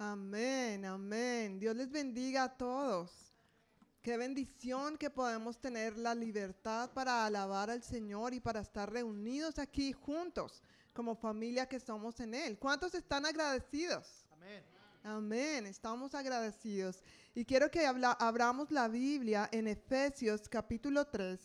Amén, amén. Dios les bendiga a todos. Qué bendición que podemos tener la libertad para alabar al Señor y para estar reunidos aquí juntos como familia que somos en Él. ¿Cuántos están agradecidos? Amén. Amén, estamos agradecidos. Y quiero que habla, abramos la Biblia en Efesios capítulo 3,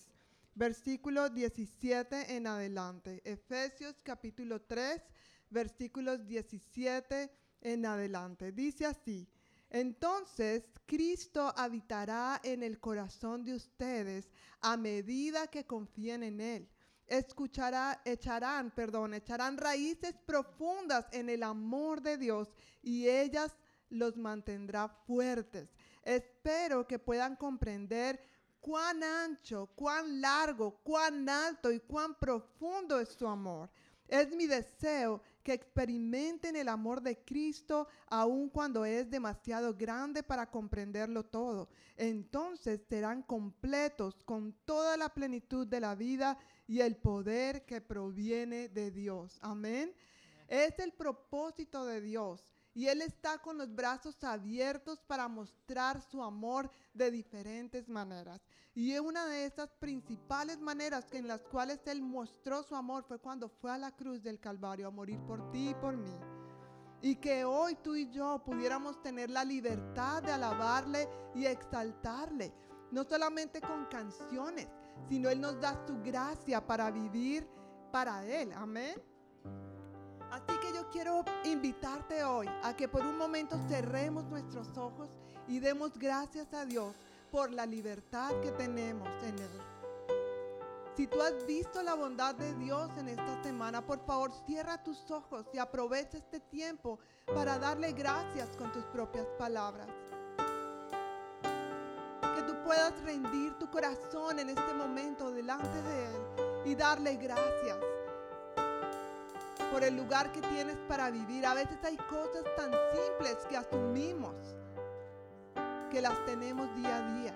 versículo 17 en adelante. Efesios capítulo 3, versículos 17 en adelante. Dice así, entonces Cristo habitará en el corazón de ustedes a medida que confíen en Él. Escuchará, echarán, perdón, echarán raíces profundas en el amor de Dios y ellas los mantendrá fuertes. Espero que puedan comprender cuán ancho, cuán largo, cuán alto y cuán profundo es su amor. Es mi deseo que experimenten el amor de Cristo aun cuando es demasiado grande para comprenderlo todo. Entonces serán completos con toda la plenitud de la vida y el poder que proviene de Dios. Amén. Es el propósito de Dios y Él está con los brazos abiertos para mostrar su amor de diferentes maneras. Y una de esas principales maneras en las cuales Él mostró su amor fue cuando fue a la cruz del Calvario a morir por ti y por mí. Y que hoy tú y yo pudiéramos tener la libertad de alabarle y exaltarle, no solamente con canciones, sino Él nos da su gracia para vivir para Él. Amén. Así que yo quiero invitarte hoy a que por un momento cerremos nuestros ojos y demos gracias a Dios por la libertad que tenemos en Él. Si tú has visto la bondad de Dios en esta semana, por favor cierra tus ojos y aprovecha este tiempo para darle gracias con tus propias palabras. Que tú puedas rendir tu corazón en este momento delante de Él y darle gracias por el lugar que tienes para vivir. A veces hay cosas tan simples que asumimos que las tenemos día a día.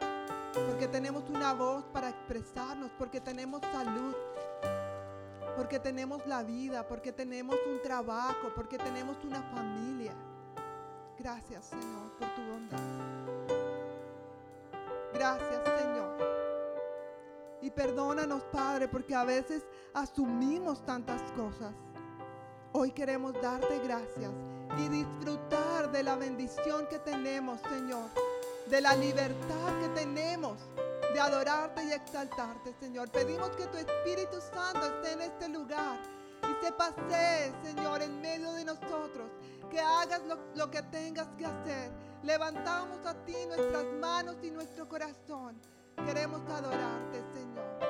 Porque tenemos una voz para expresarnos, porque tenemos salud, porque tenemos la vida, porque tenemos un trabajo, porque tenemos una familia. Gracias Señor por tu bondad. Gracias Señor. Y perdónanos Padre porque a veces asumimos tantas cosas. Hoy queremos darte gracias y disfrutar de la bendición que tenemos, Señor, de la libertad que tenemos de adorarte y exaltarte, Señor. Pedimos que tu Espíritu Santo esté en este lugar y se pase, Señor, en medio de nosotros, que hagas lo, lo que tengas que hacer. Levantamos a ti nuestras manos y nuestro corazón. Queremos adorarte, Señor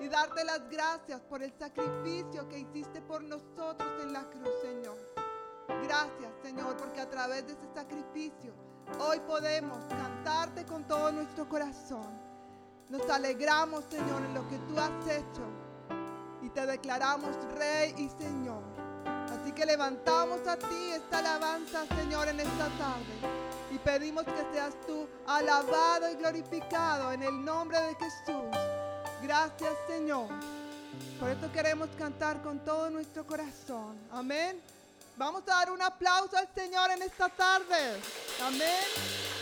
y darte las gracias por el sacrificio que hiciste por nosotros en la cruz, Señor. Gracias, Señor, porque a través de ese sacrificio hoy podemos cantarte con todo nuestro corazón. Nos alegramos, Señor, en lo que tú has hecho y te declaramos Rey y Señor. Así que levantamos a ti esta alabanza, Señor, en esta tarde y pedimos que seas tú alabado y glorificado en el nombre de Jesús. Gracias Señor. Por esto queremos cantar con todo nuestro corazón. Amén. Vamos a dar un aplauso al Señor en esta tarde. Amén.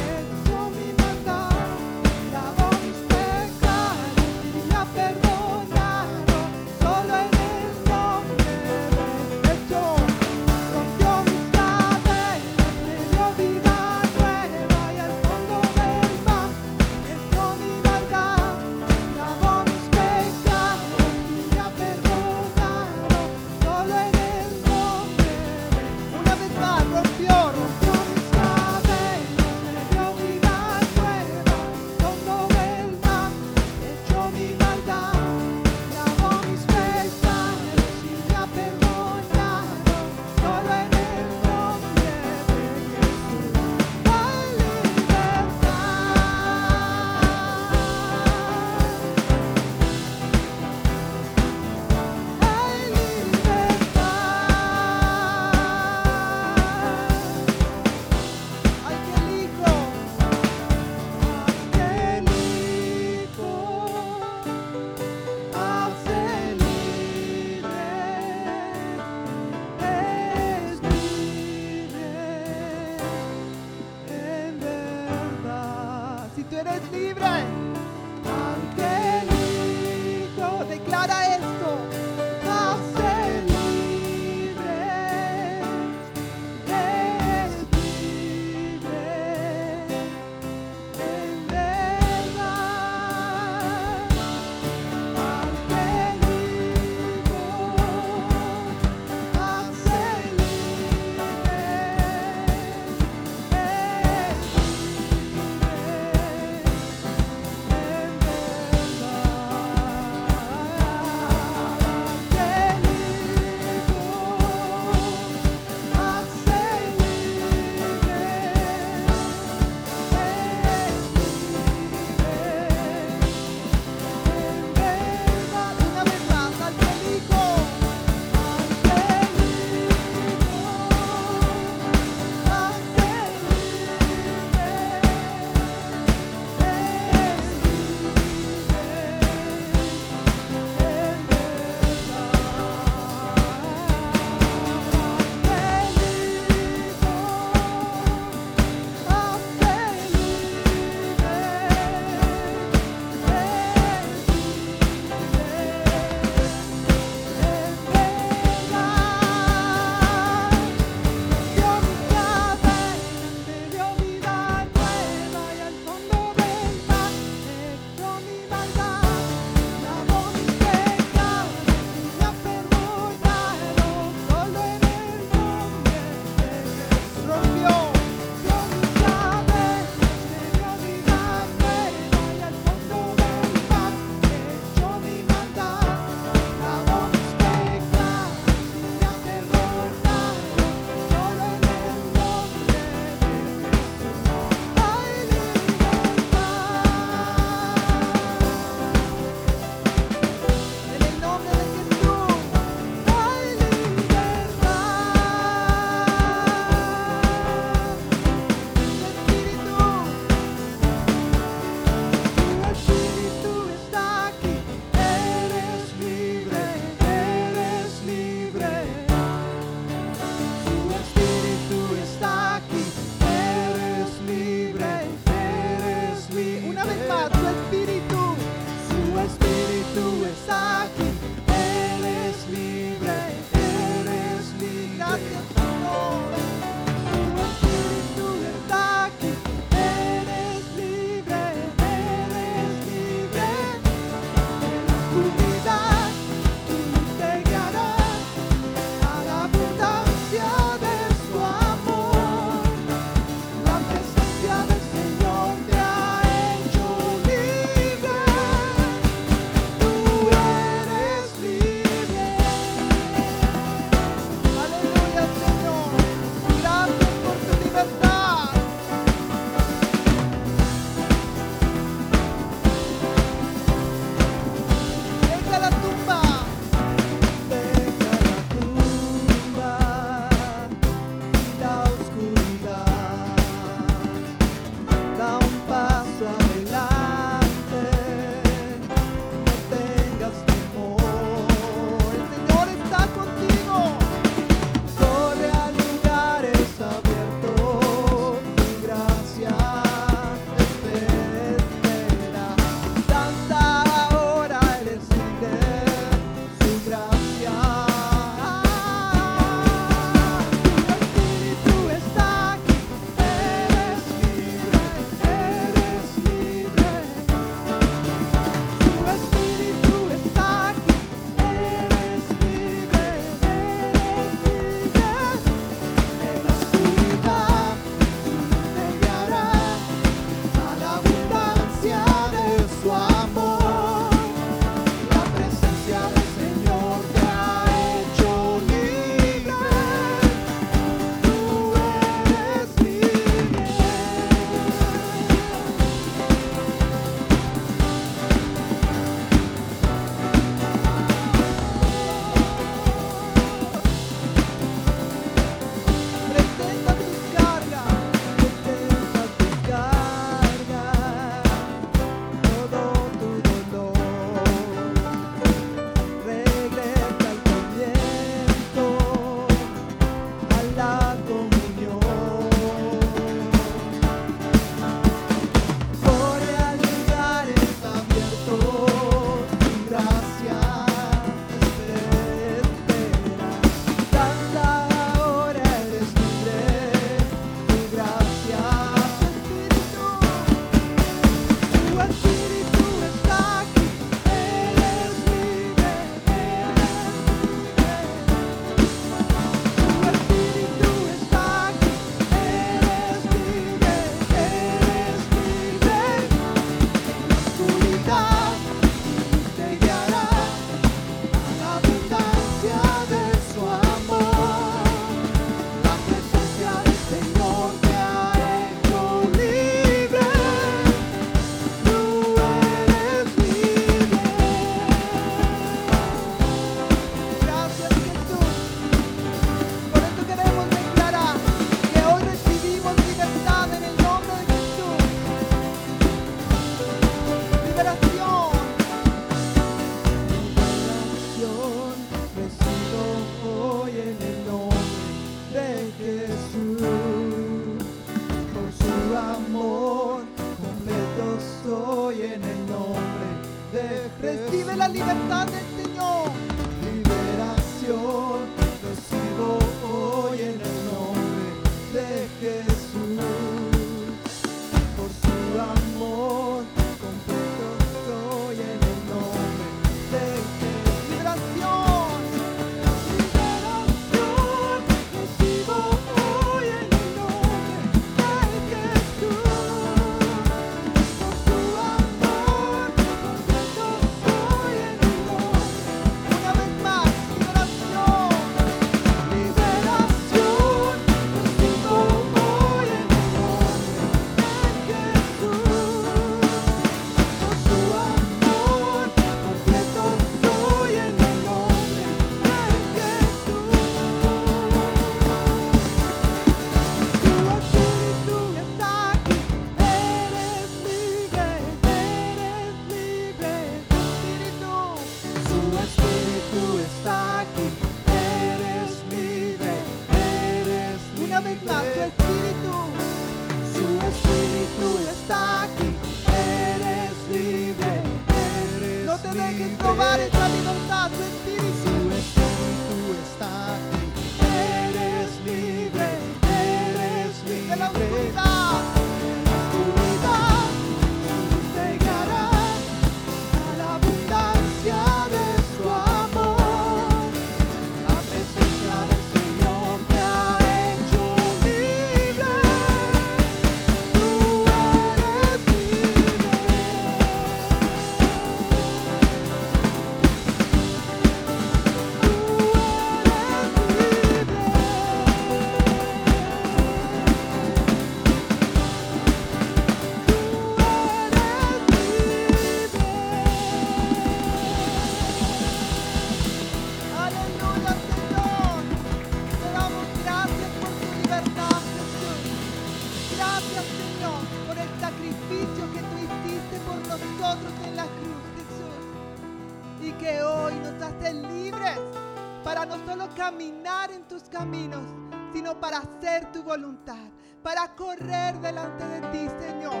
Sino para hacer tu voluntad, para correr delante de ti, Señor.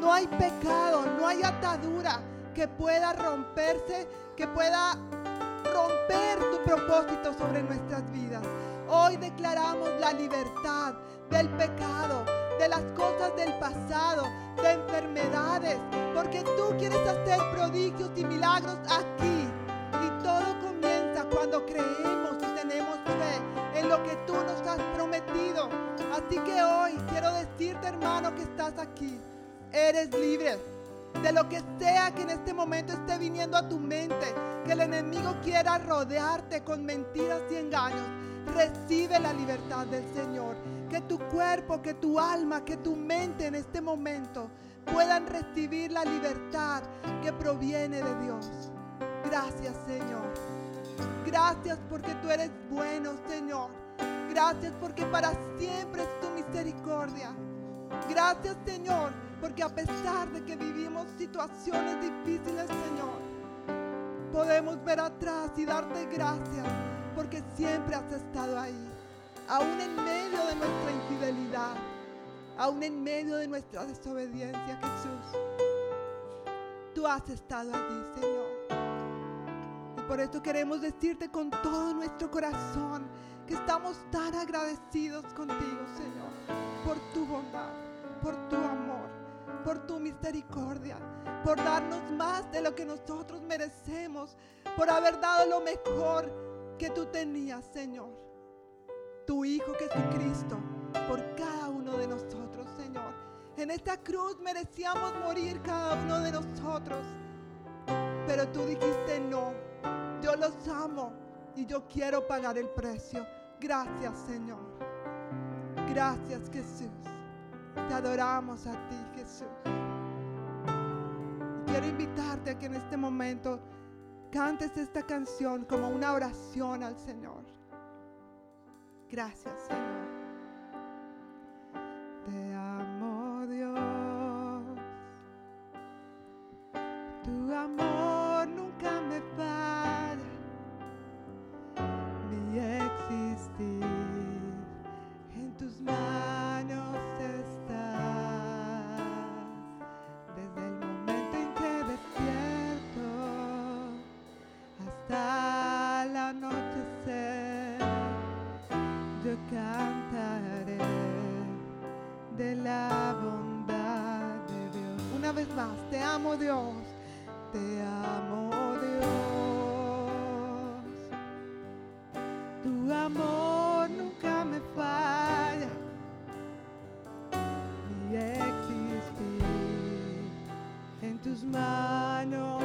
No hay pecado, no hay atadura que pueda romperse, que pueda romper tu propósito sobre nuestras vidas. Hoy declaramos la libertad de lo que sea que en este momento esté viniendo a tu mente, que el enemigo quiera rodearte con mentiras y engaños. Recibe la libertad del Señor. Que tu cuerpo, que tu alma, que tu mente en este momento puedan recibir la libertad que proviene de Dios. Gracias, Señor. Gracias porque tú eres bueno, Señor. Gracias porque para siempre es tu misericordia. Gracias, Señor, porque a pesar de que vivimos situaciones difíciles, Señor, podemos ver atrás y darte gracias porque siempre has estado ahí, aún en medio de nuestra infidelidad, aún en medio de nuestra desobediencia, Jesús. Tú has estado allí, Señor. Y por eso queremos decirte con todo nuestro corazón que estamos tan agradecidos contigo, Señor, por tu bondad, por tu amor, por tu misericordia, por darnos más de lo que nosotros merecemos, por haber dado lo mejor que tú tenías, Señor. Tu Hijo Jesucristo, por cada uno de nosotros, Señor. En esta cruz merecíamos morir cada uno de nosotros, pero tú dijiste no. Yo los amo y yo quiero pagar el precio. Gracias, Señor. Gracias, Jesús. Te adoramos a ti, Jesús. Quiero invitarte a que en este momento cantes esta canción como una oración al Señor. Gracias, Señor. Te amo, Dios. Tu amor la bondad de Dios. Una vez más, te amo Dios, te amo Dios. Tu amor nunca me falla, ni existir en tus manos.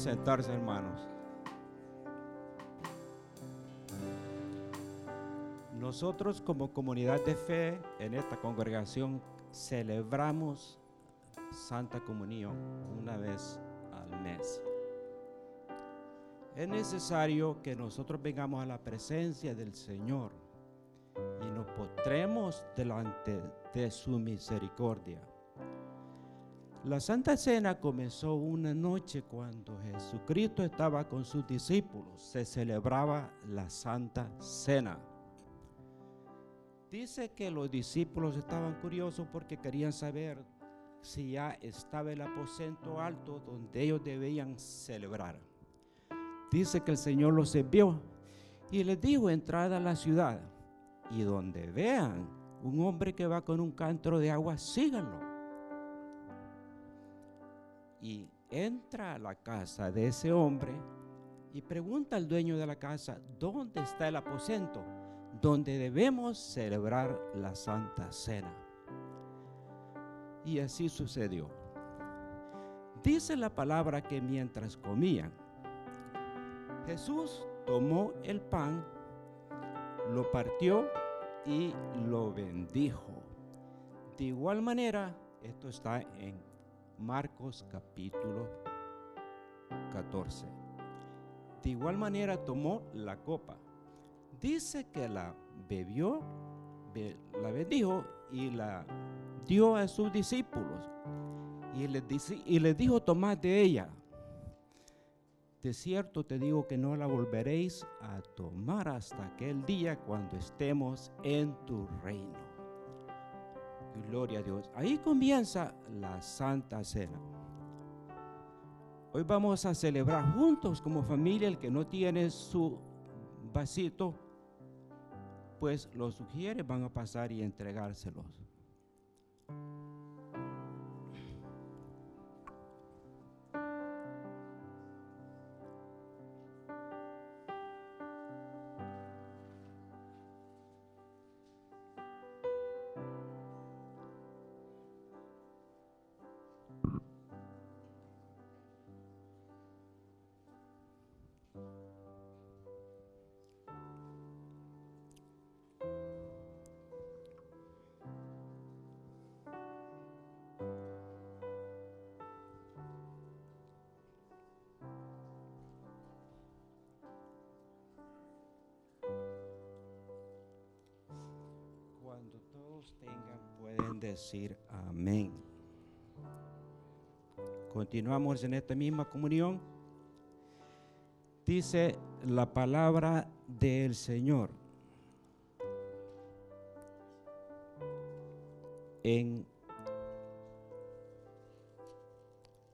Sentarse, hermanos. Nosotros como comunidad de fe en esta congregación celebramos Santa Comunión una vez al mes. Es necesario que nosotros vengamos a la presencia del Señor y nos postremos delante de su misericordia. La Santa Cena comenzó una noche cuando Jesucristo estaba con sus discípulos. Se celebraba la Santa Cena. Dice que los discípulos estaban curiosos porque querían saber si ya estaba el aposento alto donde ellos debían celebrar. Dice que el Señor los envió y les dijo, entrad a la ciudad y donde vean un hombre que va con un cántaro de agua, síganlo y entra a la casa de ese hombre y pregunta al dueño de la casa, ¿dónde está el aposento donde debemos celebrar la Santa Cena? Y así sucedió. Dice la palabra que mientras comían, Jesús tomó el pan, lo partió y lo bendijo. De igual manera, esto está en Marcos capítulo 14. De igual manera tomó la copa. Dice que la bebió, be- la bendijo y la dio a sus discípulos. Y les, dice, y dijo, tomad de ella. De cierto te digo que no la volveréis a tomar hasta aquel día cuando estemos en tu reino. Gloria a Dios. Ahí comienza la Santa Cena. Hoy vamos a celebrar juntos como familia. El que no tiene su vasito, pues los sugiere, van a pasar y entregárselos. Decir amén. Continuamos en esta misma comunión. Dice la palabra del Señor en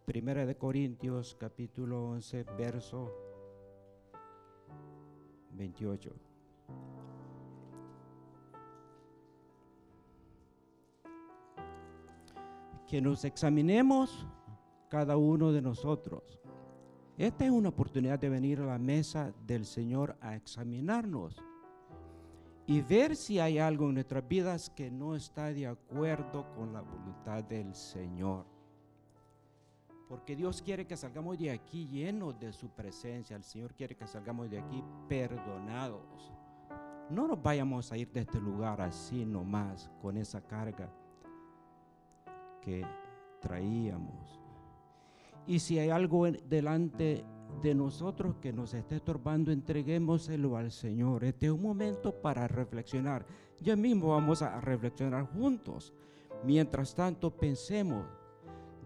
Primera de Corintios capítulo 11, verso 28. Que nos examinemos cada uno de nosotros. Esta es una oportunidad de venir a la mesa del Señor a examinarnos y ver si hay algo en nuestras vidas que no está de acuerdo con la voluntad del Señor. Porque Dios quiere que salgamos de aquí llenos de su presencia. El Señor quiere que salgamos de aquí perdonados. No nos vayamos a ir de este lugar así nomás, con esa carga que traíamos. Y si hay algo delante de nosotros que nos esté estorbando, entreguémoselo al Señor. Este es un momento para reflexionar. Ya mismo vamos a reflexionar juntos. Mientras tanto, pensemos,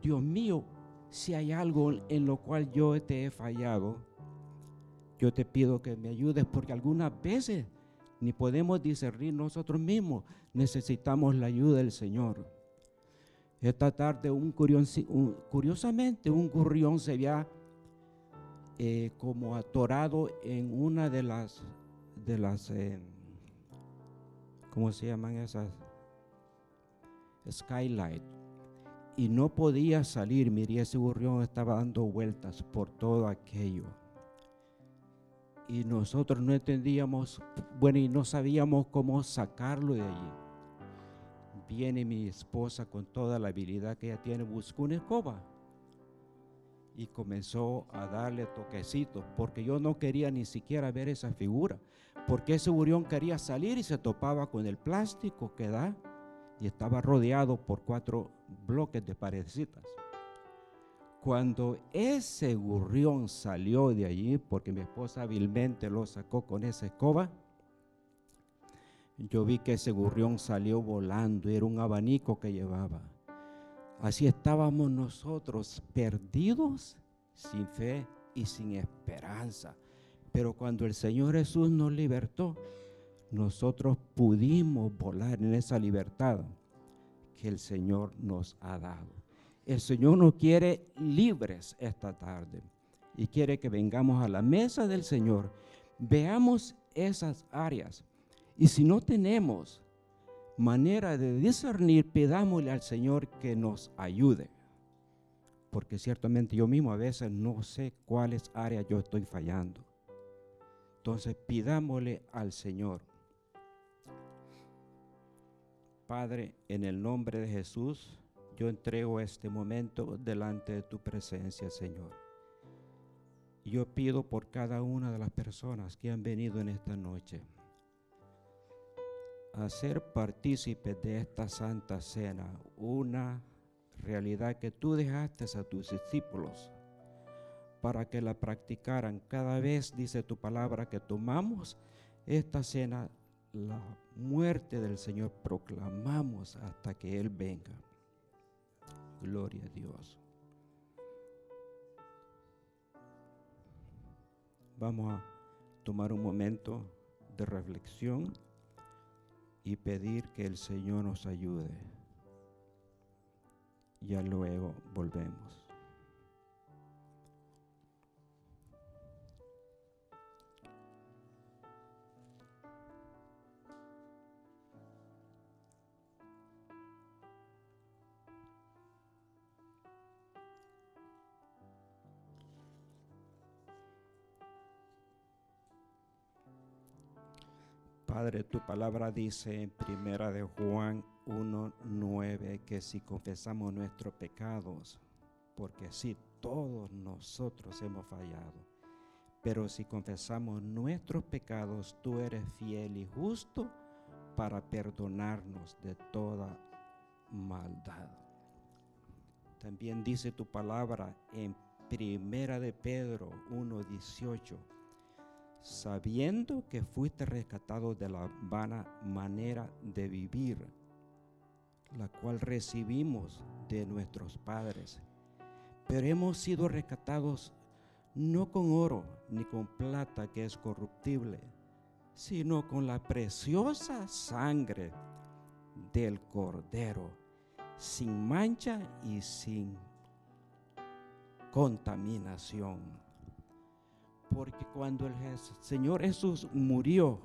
Dios mío, si hay algo en lo cual yo te he fallado, yo te pido que me ayudes porque algunas veces ni podemos discernir nosotros mismos. Necesitamos la ayuda del Señor. Esta tarde, un, curiosamente, un gurrión se había eh, como atorado en una de las, de las, eh, ¿cómo se llaman esas? Skylight. Y no podía salir. Mire, ese gurrión estaba dando vueltas por todo aquello. Y nosotros no entendíamos, bueno, y no sabíamos cómo sacarlo de allí viene mi esposa con toda la habilidad que ella tiene, buscó una escoba y comenzó a darle toquecitos, porque yo no quería ni siquiera ver esa figura, porque ese burión quería salir y se topaba con el plástico que da y estaba rodeado por cuatro bloques de paredcitas. Cuando ese gurrión salió de allí, porque mi esposa hábilmente lo sacó con esa escoba, yo vi que ese gurrión salió volando, era un abanico que llevaba. Así estábamos nosotros perdidos, sin fe y sin esperanza. Pero cuando el Señor Jesús nos libertó, nosotros pudimos volar en esa libertad que el Señor nos ha dado. El Señor nos quiere libres esta tarde y quiere que vengamos a la mesa del Señor, veamos esas áreas y si no tenemos manera de discernir, pidámosle al Señor que nos ayude. Porque ciertamente yo mismo a veces no sé cuáles áreas yo estoy fallando. Entonces pidámosle al Señor. Padre, en el nombre de Jesús, yo entrego este momento delante de tu presencia, Señor. Yo pido por cada una de las personas que han venido en esta noche a ser partícipes de esta santa cena, una realidad que tú dejaste a tus discípulos para que la practicaran. Cada vez, dice tu palabra, que tomamos esta cena, la muerte del Señor proclamamos hasta que Él venga. Gloria a Dios. Vamos a tomar un momento de reflexión y pedir que el Señor nos ayude. Ya luego volvemos. Padre, tu palabra dice en primera de Juan 1:9 que si confesamos nuestros pecados, porque sí, todos nosotros hemos fallado, pero si confesamos nuestros pecados, tú eres fiel y justo para perdonarnos de toda maldad. También dice tu palabra en primera de Pedro 1:18 sabiendo que fuiste rescatado de la vana manera de vivir, la cual recibimos de nuestros padres. Pero hemos sido rescatados no con oro ni con plata que es corruptible, sino con la preciosa sangre del Cordero, sin mancha y sin contaminación. Porque cuando el Señor Jesús murió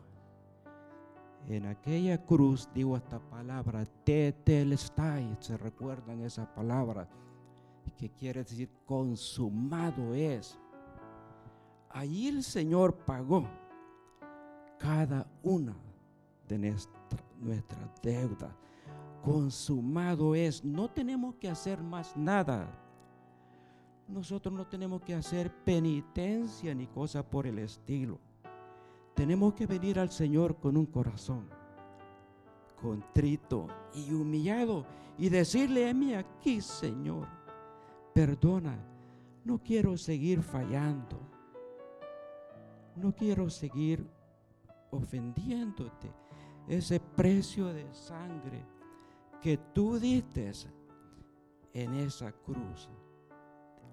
en aquella cruz, digo esta palabra, tetelestai, se recuerdan esa palabra, que quiere decir consumado es. Allí el Señor pagó cada una de nuestras nuestra deudas. Consumado es. No tenemos que hacer más nada. Nosotros no tenemos que hacer penitencia ni cosa por el estilo. Tenemos que venir al Señor con un corazón contrito y humillado y decirle a mí aquí, Señor, perdona, no quiero seguir fallando. No quiero seguir ofendiéndote. Ese precio de sangre que tú diste en esa cruz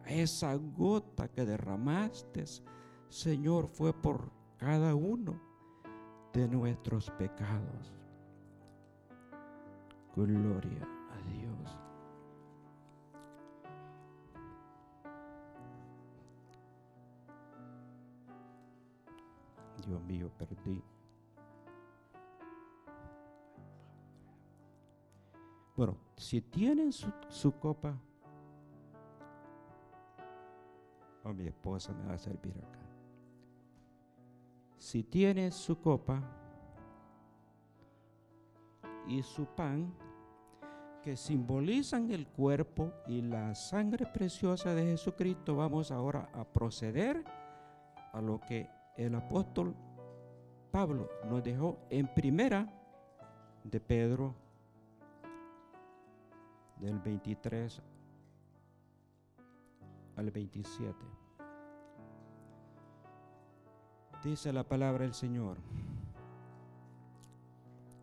esa gota que derramaste, Señor, fue por cada uno de nuestros pecados. Gloria a Dios. Dios mío, perdí. Bueno, si tienen su, su copa, o mi esposa me va a servir acá. Si tiene su copa y su pan, que simbolizan el cuerpo y la sangre preciosa de Jesucristo, vamos ahora a proceder a lo que el apóstol Pablo nos dejó en primera de Pedro del 23 al 27. Dice la palabra del Señor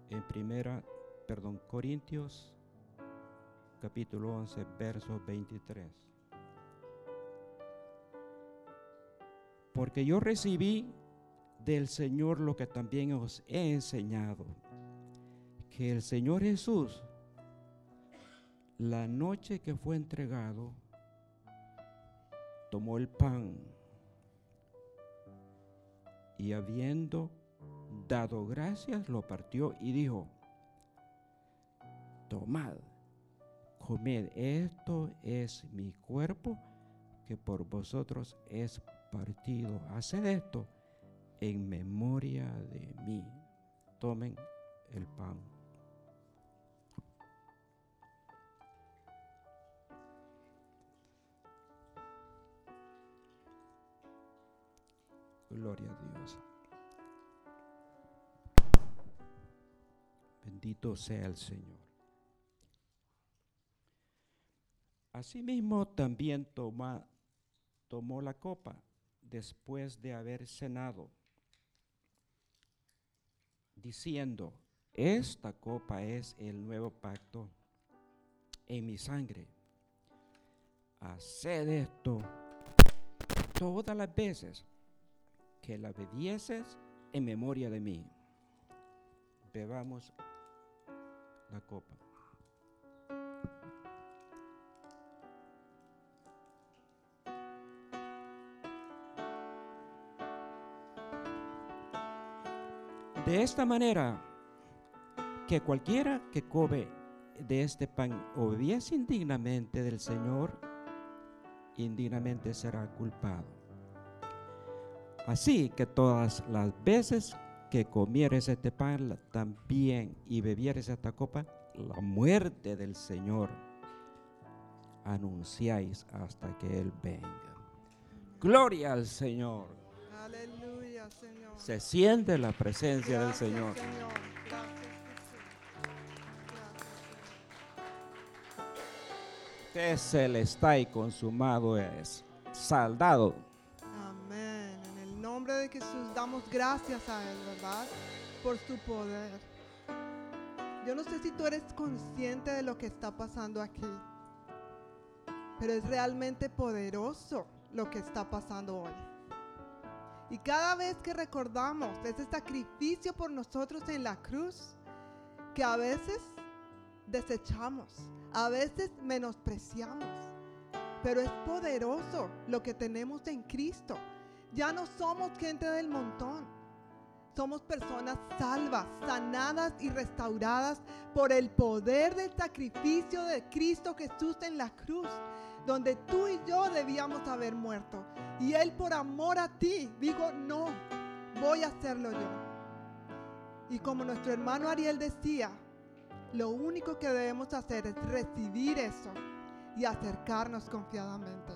en primera, perdón, Corintios capítulo 11, verso 23. Porque yo recibí del Señor lo que también os he enseñado, que el Señor Jesús, la noche que fue entregado, tomó el pan y habiendo dado gracias, lo partió y dijo, tomad, comed, esto es mi cuerpo que por vosotros es partido. Haced esto en memoria de mí. Tomen el pan. Gloria a Dios. Bendito sea el Señor. Asimismo también tomó la copa después de haber cenado, diciendo, esta copa es el nuevo pacto en mi sangre. Haced esto todas las veces que la bebieses en memoria de mí. Bebamos la copa. De esta manera, que cualquiera que come de este pan o bebiese indignamente del Señor, indignamente será culpado. Así que todas las veces que comieres este pan también y bebieres esta copa, la muerte del Señor anunciáis hasta que Él venga. Gloria al Señor. Aleluya, Señor. Se siente la presencia del Gracias, Señor. Gracias. Gracias, Que está y consumado es. Saldado. Gracias a Él, ¿verdad? Por su poder. Yo no sé si tú eres consciente de lo que está pasando aquí, pero es realmente poderoso lo que está pasando hoy. Y cada vez que recordamos ese sacrificio por nosotros en la cruz, que a veces desechamos, a veces menospreciamos, pero es poderoso lo que tenemos en Cristo. Ya no somos gente del montón. Somos personas salvas, sanadas y restauradas por el poder del sacrificio de Cristo Jesús en la cruz, donde tú y yo debíamos haber muerto. Y Él por amor a ti dijo, no, voy a hacerlo yo. Y como nuestro hermano Ariel decía, lo único que debemos hacer es recibir eso y acercarnos confiadamente.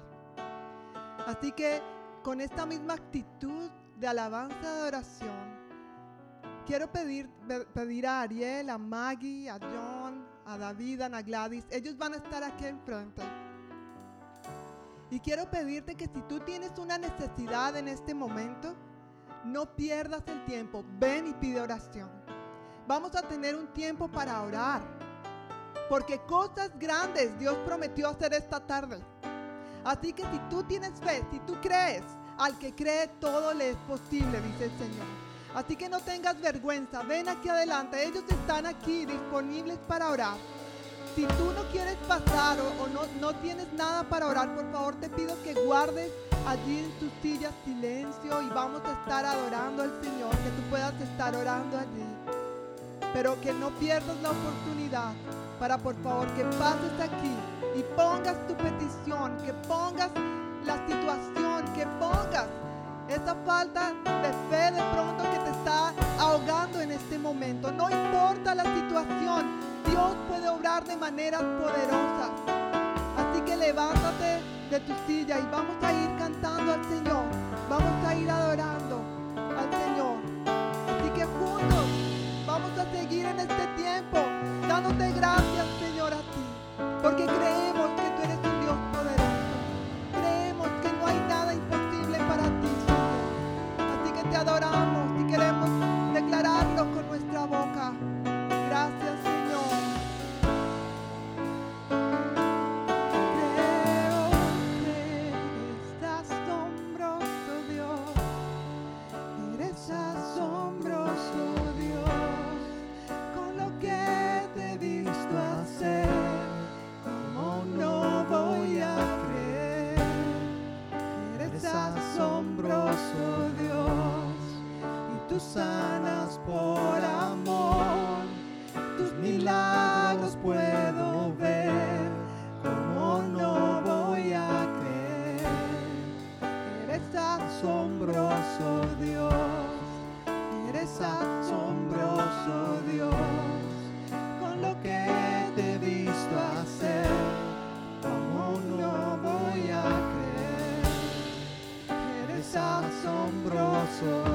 Así que con esta misma actitud de alabanza y adoración, quiero pedir, pedir a Ariel, a Maggie, a John, a David, a Ana Gladys. Ellos van a estar aquí enfrente. Y quiero pedirte que si tú tienes una necesidad en este momento, no pierdas el tiempo. Ven y pide oración. Vamos a tener un tiempo para orar. Porque cosas grandes Dios prometió hacer esta tarde. Así que si tú tienes fe, si tú crees, al que cree todo le es posible, dice el Señor. Así que no tengas vergüenza, ven aquí adelante, ellos están aquí disponibles para orar. Si tú no quieres pasar o, no, no tienes nada para orar, por favor te pido que guardes allí en tu silla silencio y vamos a estar adorando al Señor, que tú puedas estar orando allí. Pero que no pierdas la oportunidad para por favor que pases aquí y pongas tu petición, que pongas la situación, que pongas esa falta de fe de pronto que te está ahogando en este momento. No importa la situación, Dios puede obrar de maneras poderosas. Así que levántate de tu silla y vamos a ir cantando al Señor. Vamos a ir adorando al Señor. Porque creemos que tú eres un Dios poderoso. Creemos que no hay nada imposible para ti, Señor. Así que te adoramos y queremos declararlo con nuestra boca. Sanas por amor. Tus milagros puedo ver. ¿Cómo no voy a creer? Eres asombroso Dios, eres asombroso Dios, con lo que te he visto hacer, ¿cómo no voy a creer? Eres asombroso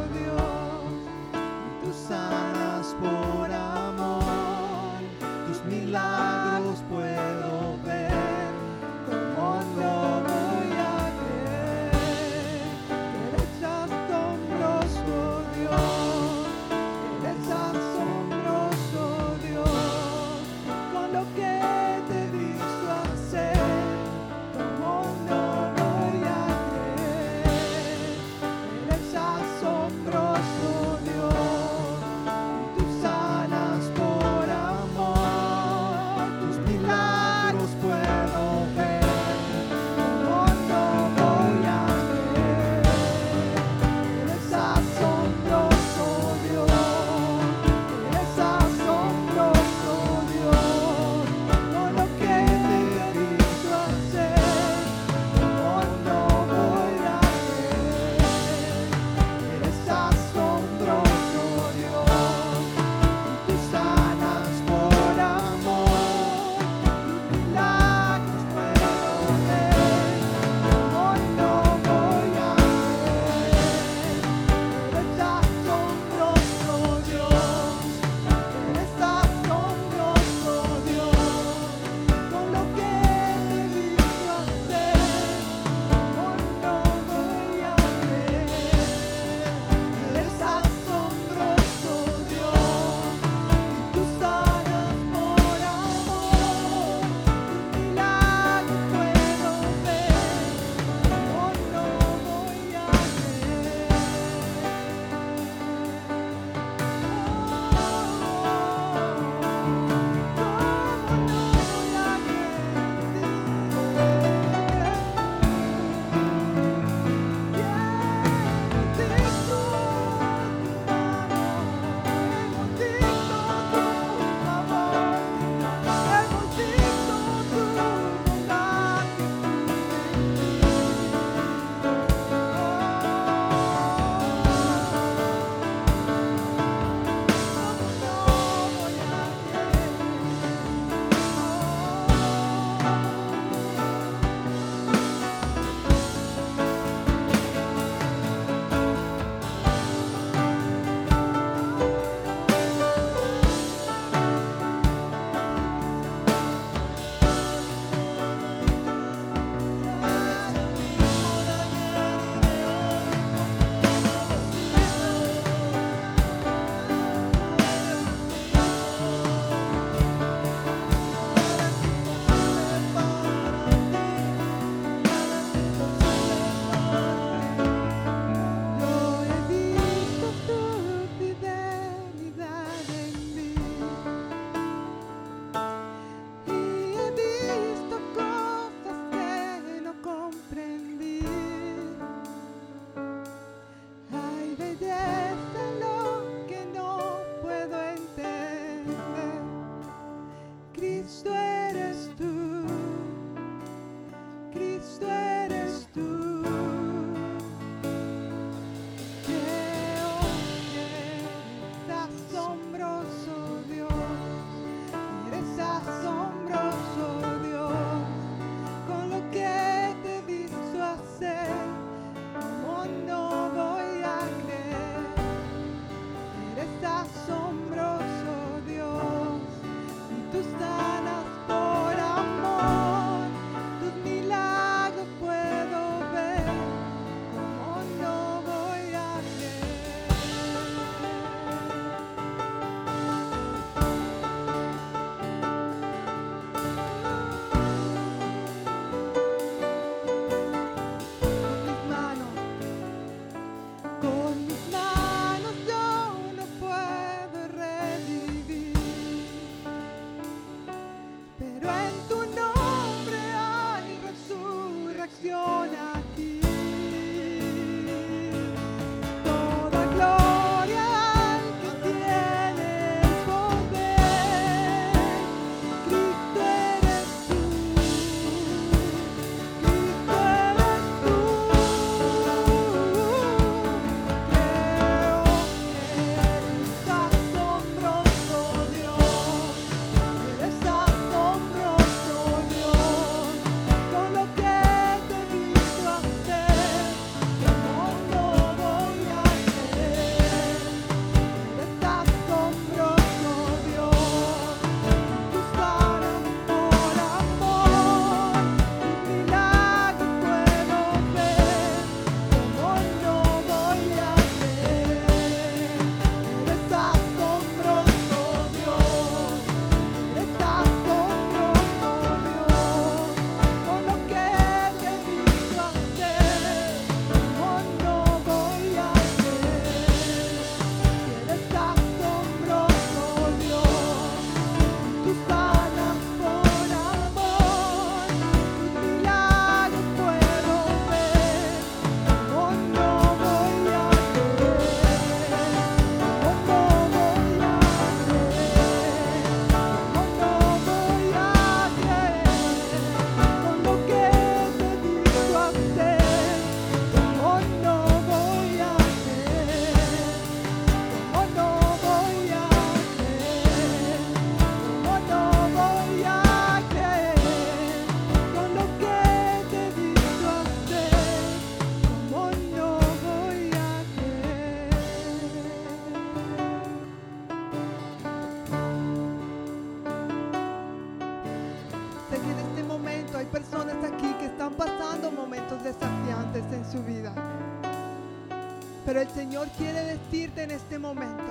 momento.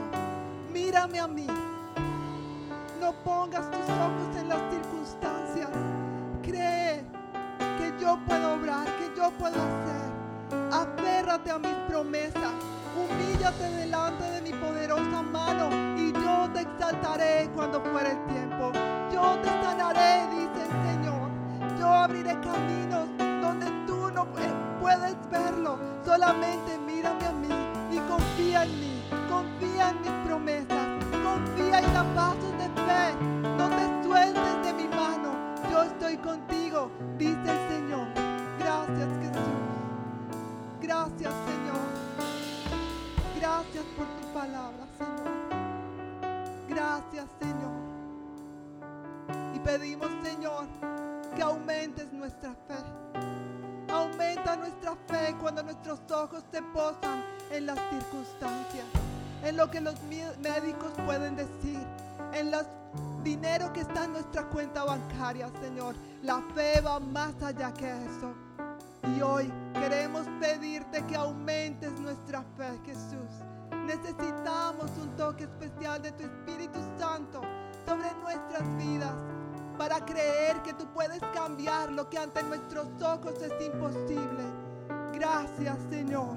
que ante nuestros ojos es imposible. Gracias, Señor.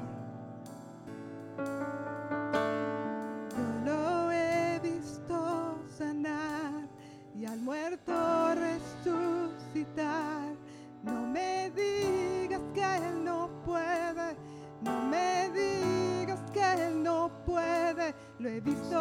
Yo lo he visto sanar y al muerto resucitar. No me digas que Él no puede, no me digas que Él no puede. Lo he visto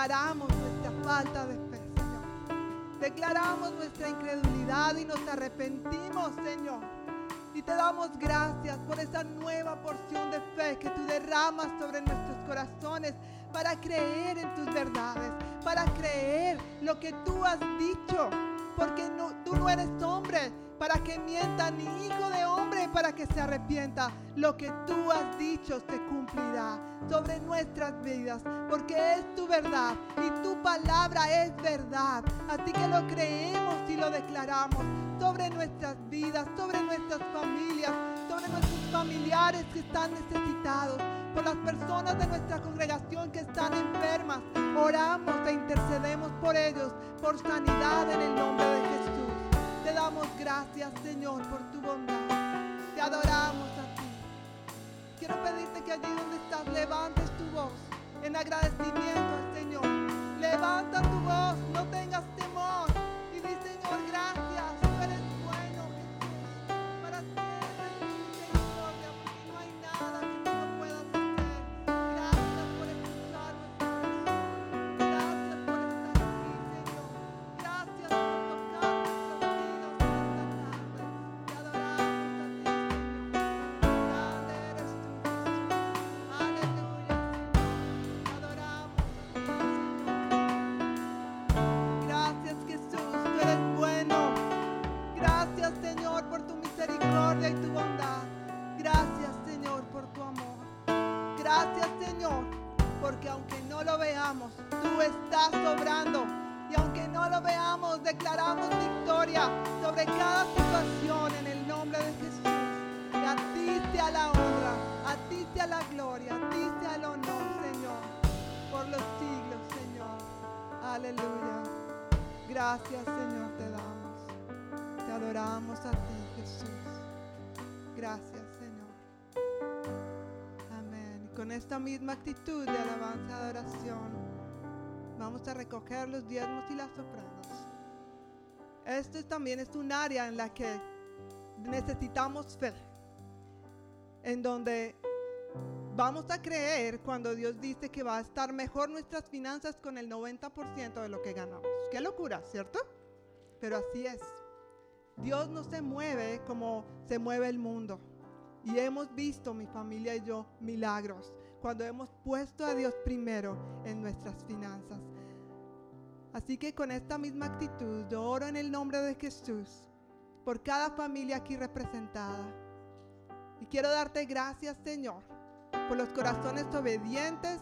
declaramos nuestra falta de fe, Señor. Declaramos nuestra incredulidad y nos arrepentimos, Señor. Y te damos gracias por esa nueva porción de fe que tú derramas sobre nuestros corazones para creer en tus verdades, para creer lo que tú has dicho, porque tú no eres hombre para que mienta, ni hijo de hombre para que se arrepienta. Lo que tú has dicho se cumplirá sobre nuestras vidas, porque es tu verdad y tu palabra es verdad. Así que lo creemos y lo declaramos sobre nuestras vidas, sobre nuestras familias, sobre nuestros familiares que están necesitados, por las personas de nuestra congregación que están enfermas. Oramos e intercedemos por ellos, por sanidad en el nombre de Jesús. Damos gracias, Señor, por tu bondad. Te adoramos a ti. Quiero pedirte que allí donde estás levantes tu voz en agradecimiento al Señor. Levanta tu voz, no tengas temor y di, Señor, gracias. Actitud de alabanza y adoración, vamos a recoger los diezmos y las ofrendas. Esto también es un área en la que necesitamos fe, en donde vamos a creer cuando Dios dice que va a estar mejor nuestras finanzas con el 90% de lo que ganamos. Qué locura, ¿cierto? Pero así es. Dios no se mueve como se mueve el mundo. Y hemos visto, mi familia y yo, milagros cuando hemos puesto a Dios primero en nuestras finanzas. Así que con esta misma actitud, yo oro en el nombre de Jesús por cada familia aquí representada. Y quiero darte gracias, Señor, por los corazones obedientes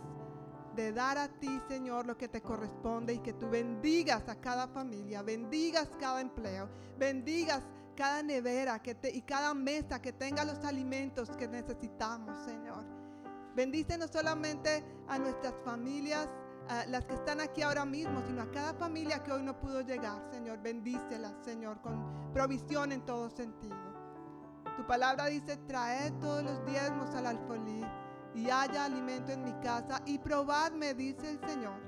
de dar a ti, Señor, lo que te corresponde y que tú bendigas a cada familia, bendigas cada empleo, bendigas cada nevera que te, y cada mesa que tenga los alimentos que necesitamos, Señor. Bendice no solamente a nuestras familias, a las que están aquí ahora mismo, sino a cada familia que hoy no pudo llegar, Señor. Bendícelas, Señor, con provisión en todo sentido. Tu palabra dice, traed todos los diezmos al alfolí y haya alimento en mi casa y probadme, dice el Señor,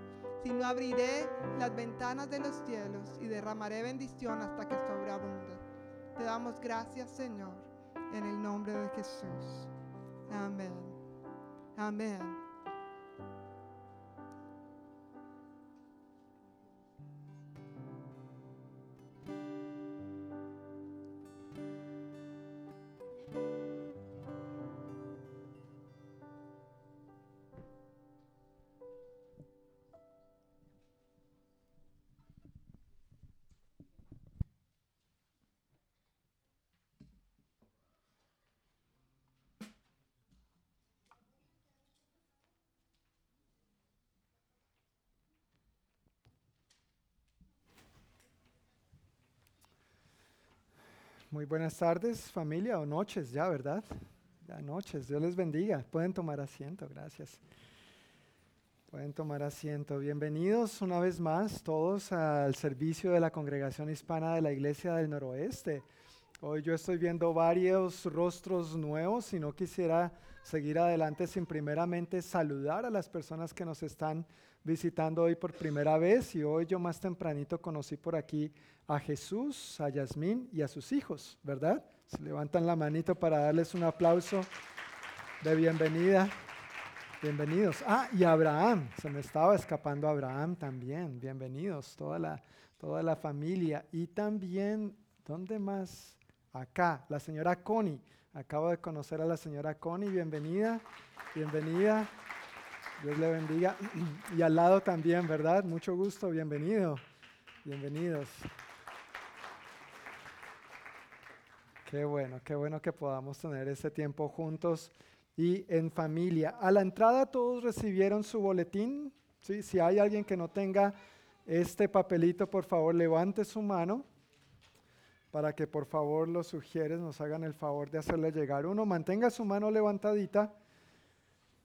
si no abriré las ventanas de los cielos y derramaré bendición hasta que sobreabunde. Te damos gracias, Señor, en el nombre de Jesús. Amén. Amén. Muy buenas tardes, familia, o noches ya, ¿verdad? Ya noches, Dios les bendiga. Pueden tomar asiento, gracias. Pueden tomar asiento. Bienvenidos una vez más todos al servicio de la Congregación Hispana de la Iglesia del Noroeste. Hoy yo estoy viendo varios rostros nuevos y no quisiera seguir adelante sin primeramente saludar a las personas que nos están visitando hoy por primera vez y hoy yo más tempranito conocí por aquí a Jesús, a Yasmín y a sus hijos, ¿verdad? Se levantan la manito para darles un aplauso de bienvenida. Bienvenidos. Ah, y Abraham, se me estaba escapando Abraham también. Bienvenidos, toda la, toda la familia. Y también, ¿dónde más? Acá, la señora Connie. Acabo de conocer a la señora Connie. Bienvenida, bienvenida. Dios le bendiga. Y al lado también, ¿verdad? Mucho gusto, bienvenido. Bienvenidos. Qué bueno, qué bueno que podamos tener este tiempo juntos y en familia. A la entrada todos recibieron su boletín. ¿sí? Si hay alguien que no tenga este papelito, por favor levante su mano para que por favor los sugieres nos hagan el favor de hacerle llegar uno. Mantenga su mano levantadita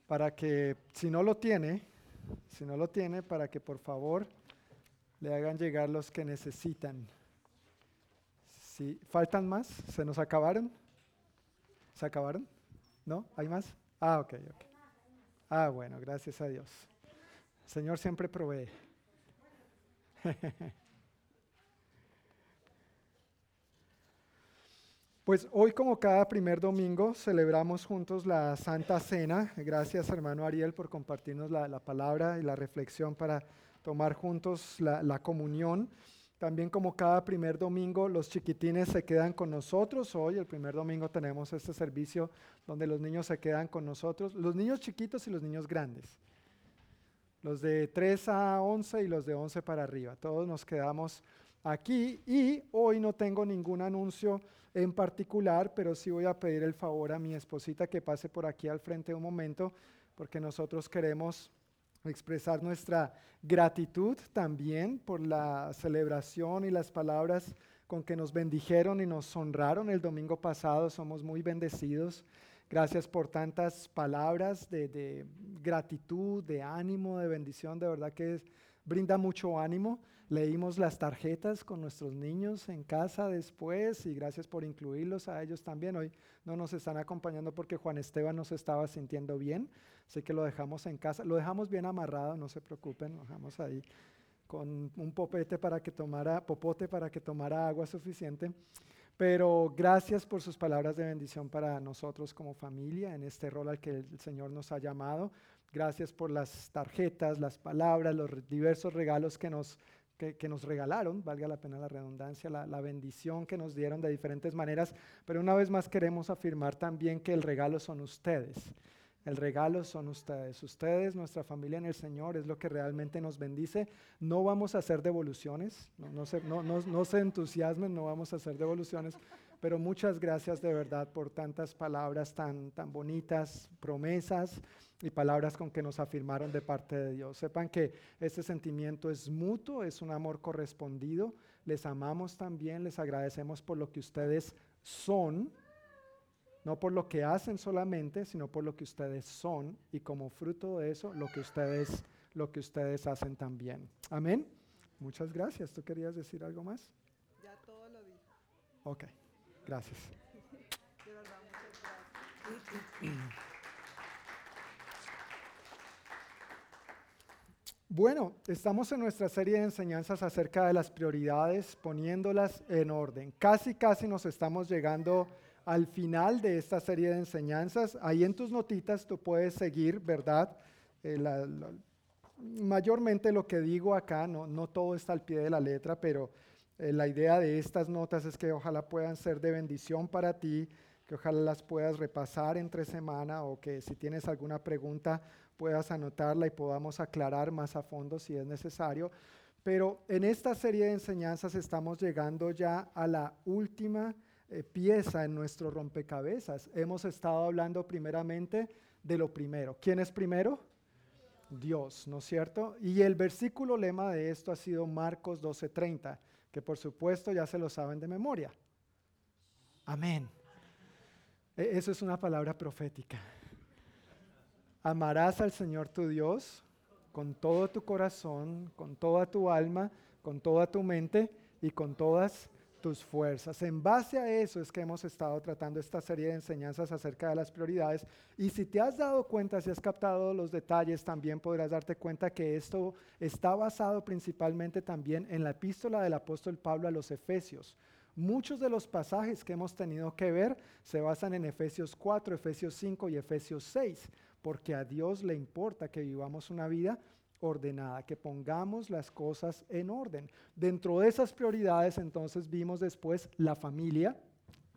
para que si no lo tiene, si no lo tiene, para que por favor le hagan llegar los que necesitan. Si faltan más, ¿se nos acabaron? ¿Se acabaron? ¿No? ¿Hay más? Ah, ok, ok. Ah, bueno, gracias a Dios. Señor siempre provee. Pues hoy como cada primer domingo celebramos juntos la Santa Cena. Gracias hermano Ariel por compartirnos la, palabra y la reflexión para tomar juntos la, la comunión. También como cada primer domingo, los chiquitines se quedan con nosotros. Hoy, el primer domingo, tenemos este servicio donde los niños se quedan con nosotros. Los niños chiquitos y los niños grandes. Los de 3 a 11 y los de 11 para arriba. Todos nos quedamos aquí y hoy no tengo ningún anuncio en particular, pero sí voy a pedir el favor a mi esposita que pase por aquí al frente un momento, porque nosotros queremos expresar nuestra gratitud también por la celebración y las palabras con que nos bendijeron y nos honraron el domingo pasado. Somos muy bendecidos. Gracias por tantas palabras de, gratitud, de ánimo, de bendición. De verdad que brinda mucho ánimo. Leímos las tarjetas con nuestros niños en casa después y gracias por incluirlos a ellos también. Hoy no nos están acompañando porque Juan Esteban no se estaba sintiendo bien, así que lo dejamos en casa. Lo dejamos bien amarrado, no se preocupen, lo dejamos ahí con un popete para que tomara, popote para que tomara agua suficiente. Pero gracias por sus palabras de bendición para nosotros como familia en este rol al que el Señor nos ha llamado. Gracias por las tarjetas, las palabras, los diversos regalos que nos que, nos regalaron, valga la pena la redundancia, la, la, bendición que nos dieron de diferentes maneras, pero una vez más queremos afirmar también que el regalo son ustedes. El regalo son ustedes. Ustedes, nuestra familia en el Señor, es lo que realmente nos bendice. No vamos a hacer devoluciones, no, no, se, no, no se entusiasmen, no vamos a hacer devoluciones, pero muchas gracias de verdad por tantas palabras tan, tan bonitas, promesas y palabras con que nos afirmaron de parte de Dios. Sepan que este sentimiento es mutuo, es un amor correspondido. Les amamos también, les agradecemos por lo que ustedes son, no por lo que hacen solamente, sino por lo que ustedes son y como fruto de eso, lo que ustedes, lo que ustedes hacen también. Amén. Muchas gracias. ¿Tú querías decir algo más? Ya todo lo dije. Ok, gracias. De verdad, muchas gracias. Bueno, estamos en nuestra serie de enseñanzas acerca de las prioridades, poniéndolas en orden. Casi, casi nos estamos llegando al final de esta serie de enseñanzas. Ahí en tus notitas tú puedes seguir, ¿verdad? Eh, mayormente lo que digo acá, no, no, todo está al pie de la letra, pero eh, la idea de estas notas es que ojalá puedan ser de bendición para ti, que ojalá las puedas repasar entre semana o que si tienes alguna pregunta puedas anotarla y podamos aclarar más a fondo si es necesario. Pero en esta serie de enseñanzas estamos llegando ya a la última eh, pieza en nuestro rompecabezas. Hemos estado hablando primeramente de lo primero. ¿Quién es primero? Dios, ¿no es cierto? Y el versículo lema de esto ha sido Marcos 12:30, que por supuesto ya se lo saben de memoria. Amén. E, eso es una palabra profética. Amarás al Señor tu Dios con todo tu corazón, con toda tu alma, con toda tu mente y con todas tus fuerzas. En base a eso es que hemos estado tratando esta serie de enseñanzas acerca de las prioridades. Y si te has dado cuenta, si has captado los detalles, también podrás darte cuenta que esto está basado principalmente también en la epístola del apóstol Pablo a los Efesios. Muchos de los pasajes que hemos tenido que ver se basan en Efesios 4, Efesios 5 y Efesios 6 porque a Dios le importa que vivamos una vida ordenada, que pongamos las cosas en orden. Dentro de esas prioridades entonces vimos después la familia,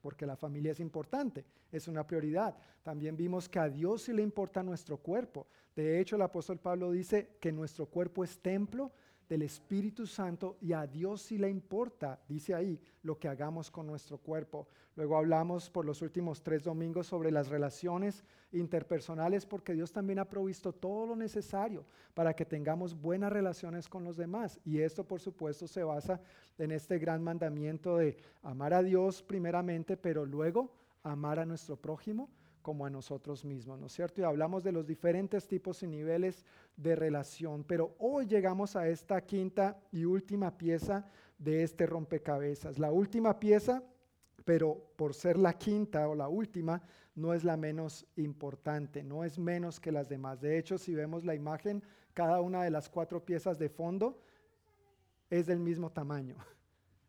porque la familia es importante, es una prioridad. También vimos que a Dios sí le importa nuestro cuerpo. De hecho, el apóstol Pablo dice que nuestro cuerpo es templo del Espíritu Santo y a Dios sí le importa, dice ahí, lo que hagamos con nuestro cuerpo. Luego hablamos por los últimos tres domingos sobre las relaciones interpersonales porque Dios también ha provisto todo lo necesario para que tengamos buenas relaciones con los demás. Y esto por supuesto se basa en este gran mandamiento de amar a Dios primeramente, pero luego amar a nuestro prójimo como a nosotros mismos, ¿no es cierto? Y hablamos de los diferentes tipos y niveles de relación, pero hoy llegamos a esta quinta y última pieza de este rompecabezas. La última pieza, pero por ser la quinta o la última, no es la menos importante, no es menos que las demás. De hecho, si vemos la imagen, cada una de las cuatro piezas de fondo es del mismo tamaño.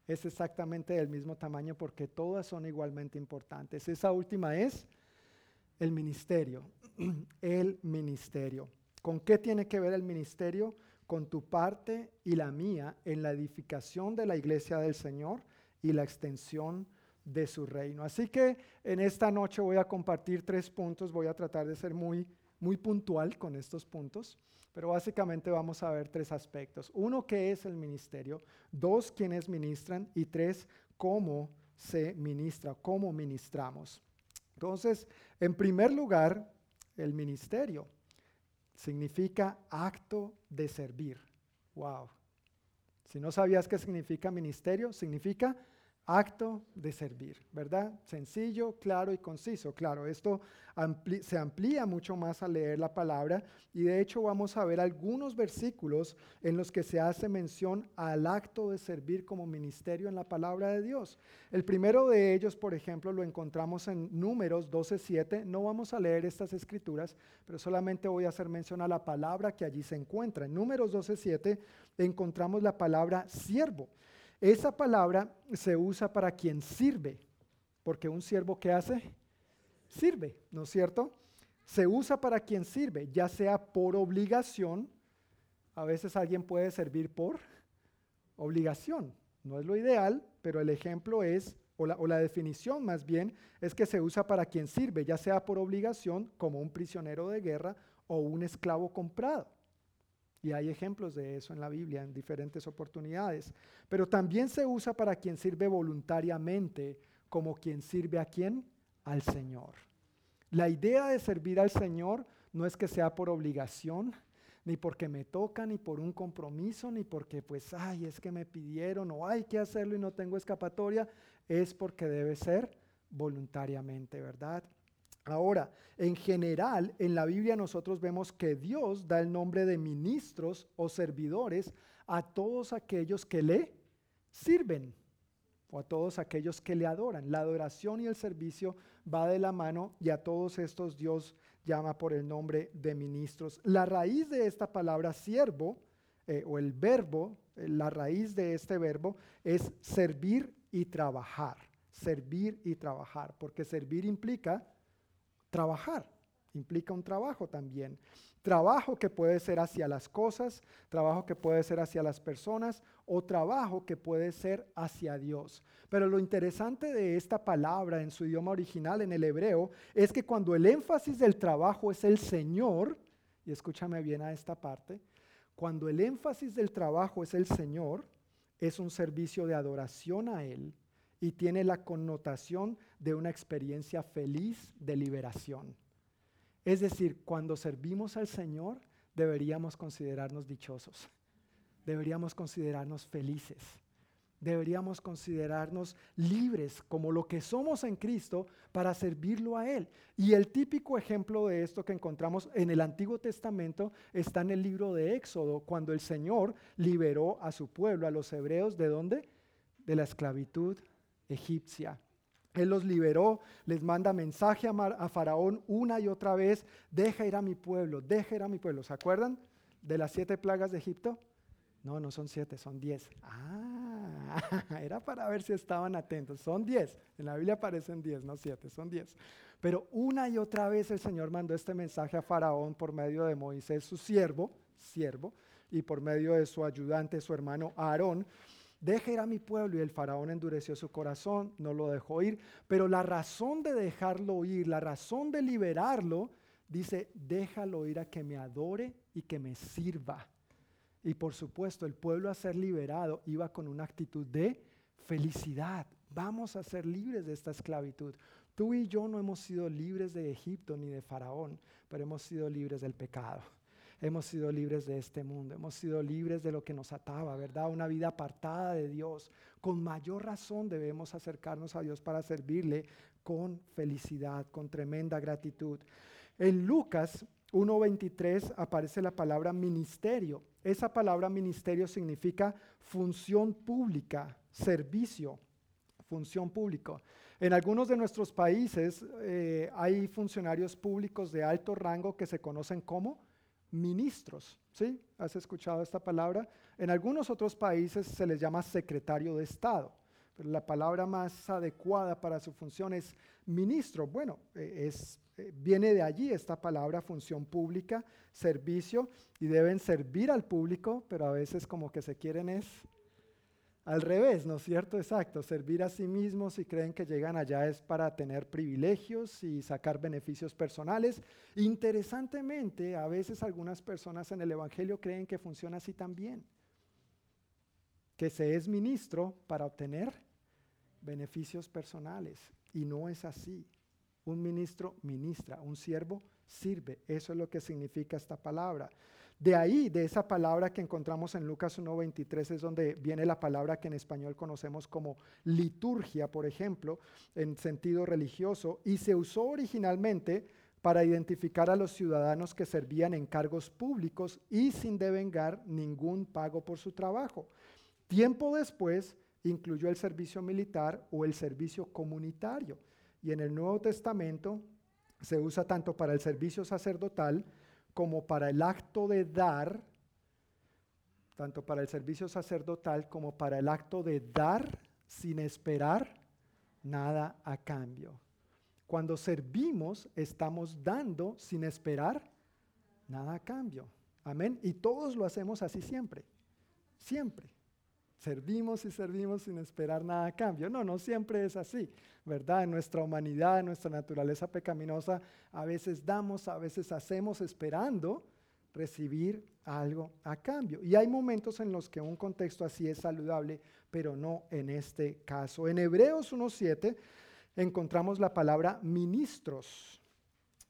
Es exactamente del mismo tamaño porque todas son igualmente importantes. Esa última es el ministerio, el ministerio. ¿Con qué tiene que ver el ministerio? Con tu parte y la mía en la edificación de la iglesia del Señor y la extensión de su reino. Así que en esta noche voy a compartir tres puntos, voy a tratar de ser muy, muy puntual con estos puntos, pero básicamente vamos a ver tres aspectos. Uno, ¿qué es el ministerio? Dos, ¿quiénes ministran? Y tres, ¿cómo se ministra? ¿Cómo ministramos? Entonces, en primer lugar, el ministerio significa acto de servir. Wow. Si no sabías qué significa ministerio, significa acto de servir, ¿verdad? Sencillo, claro y conciso. Claro, esto se amplía mucho más al leer la palabra y de hecho vamos a ver algunos versículos en los que se hace mención al acto de servir como ministerio en la palabra de Dios. El primero de ellos, por ejemplo, lo encontramos en Números 12.7. No vamos a leer estas escrituras, pero solamente voy a hacer mención a la palabra que allí se encuentra. En Números 12.7 encontramos la palabra siervo. Esa palabra se usa para quien sirve, porque un siervo que hace, sirve, ¿no es cierto? Se usa para quien sirve, ya sea por obligación, a veces alguien puede servir por obligación, no es lo ideal, pero el ejemplo es, o la, o la definición más bien, es que se usa para quien sirve, ya sea por obligación, como un prisionero de guerra o un esclavo comprado. Y hay ejemplos de eso en la Biblia en diferentes oportunidades. Pero también se usa para quien sirve voluntariamente, como quien sirve a quién? Al Señor. La idea de servir al Señor no es que sea por obligación, ni porque me toca, ni por un compromiso, ni porque pues, ay, es que me pidieron o hay que hacerlo y no tengo escapatoria, es porque debe ser voluntariamente, ¿verdad? Ahora, en general, en la Biblia nosotros vemos que Dios da el nombre de ministros o servidores a todos aquellos que le sirven o a todos aquellos que le adoran. La adoración y el servicio va de la mano y a todos estos Dios llama por el nombre de ministros. La raíz de esta palabra siervo eh, o el verbo, eh, la raíz de este verbo es servir y trabajar. Servir y trabajar, porque servir implica trabajar. Implica un trabajo también. Trabajo que puede ser hacia las cosas, trabajo que puede ser hacia las personas o trabajo que puede ser hacia Dios. Pero lo interesante de esta palabra en su idioma original, en el hebreo, es que cuando el énfasis del trabajo es el Señor, y escúchame bien a esta parte, cuando el énfasis del trabajo es el Señor, es un servicio de adoración a Él y tiene la connotación de una experiencia feliz de liberación. Es decir, cuando servimos al Señor, deberíamos considerarnos dichosos, deberíamos considerarnos felices, deberíamos considerarnos libres como lo que somos en Cristo para servirlo a Él. Y el típico ejemplo de esto que encontramos en el Antiguo Testamento está en el libro de Éxodo, cuando el Señor liberó a su pueblo, a los hebreos, ¿de dónde? De la esclavitud egipcia. Él los liberó, les manda mensaje a, Faraón una y otra vez, deja ir a mi pueblo, deja ir a mi pueblo. ¿Se acuerdan de las siete plagas de Egipto? No, no son siete, son diez. Ah, Era para ver si estaban atentos. Son diez. En la Biblia aparecen diez, no siete, son diez. Pero una y otra vez el Señor mandó este mensaje a Faraón por medio de Moisés, su siervo, siervo, y por medio de su ayudante, su hermano Aarón. Deja ir a mi pueblo y el faraón endureció su corazón, no lo dejó ir. Pero la razón de dejarlo ir, la razón de liberarlo, dice, déjalo ir a que me adore y que me sirva. Y por supuesto, el pueblo a ser liberado iba con una actitud de felicidad. Vamos a ser libres de esta esclavitud. Tú y yo no hemos sido libres de Egipto ni de Faraón, pero hemos sido libres del pecado. Hemos sido libres de este mundo, hemos sido libres de lo que nos ataba, ¿verdad? Una vida apartada de Dios. Con mayor razón debemos acercarnos a Dios para servirle con felicidad, con tremenda gratitud. En Lucas 1.23 aparece la palabra ministerio. Esa palabra ministerio significa función pública, servicio, función pública. En algunos de nuestros países eh, hay funcionarios públicos de alto rango que se conocen como ministros. ¿Sí? ¿Has escuchado esta palabra? En algunos otros países se les llama secretario de Estado, pero la palabra más adecuada para su función es ministro. Bueno, eh, es eh, viene de allí esta palabra función pública, servicio, y deben servir al público, pero a veces como que se quieren es al revés, ¿no es cierto? Exacto, servir a sí mismos y creen que llegan allá es para tener privilegios y sacar beneficios personales. Interesantemente, a veces algunas personas en el Evangelio creen que funciona así también, que se es ministro para obtener beneficios personales, y no es así. Un ministro ministra, un siervo sirve. Eso es lo que significa esta palabra. De ahí, de esa palabra que encontramos en Lucas 1.23, es donde viene la palabra que en español conocemos como liturgia, por ejemplo, en sentido religioso, y se usó originalmente para identificar a los ciudadanos que servían en cargos públicos y sin devengar ningún pago por su trabajo. Tiempo después incluyó el servicio militar o el servicio comunitario y en el Nuevo Testamento se usa tanto para el servicio sacerdotal como para el acto de dar, tanto para el servicio sacerdotal como para el acto de dar sin esperar nada a cambio. Cuando servimos, estamos dando sin esperar nada a cambio. Amén. Y todos lo hacemos así siempre. Siempre. Servimos y servimos sin esperar nada a cambio. No, no siempre es así, ¿verdad? En nuestra humanidad, en nuestra naturaleza pecaminosa, a veces damos, a veces hacemos esperando recibir algo a cambio. Y hay momentos en los que un contexto así es saludable, pero no en este caso. En Hebreos 1.7 encontramos la palabra ministros,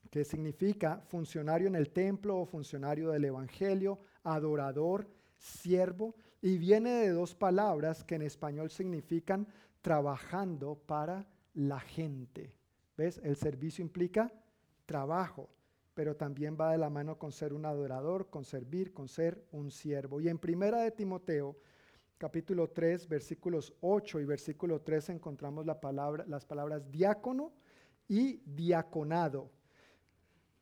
que significa funcionario en el templo o funcionario del Evangelio, adorador, siervo y viene de dos palabras que en español significan trabajando para la gente. ¿Ves? El servicio implica trabajo, pero también va de la mano con ser un adorador, con servir, con ser un siervo. Y en primera de Timoteo, capítulo 3, versículos 8 y versículo 3 encontramos la palabra, las palabras diácono y diaconado.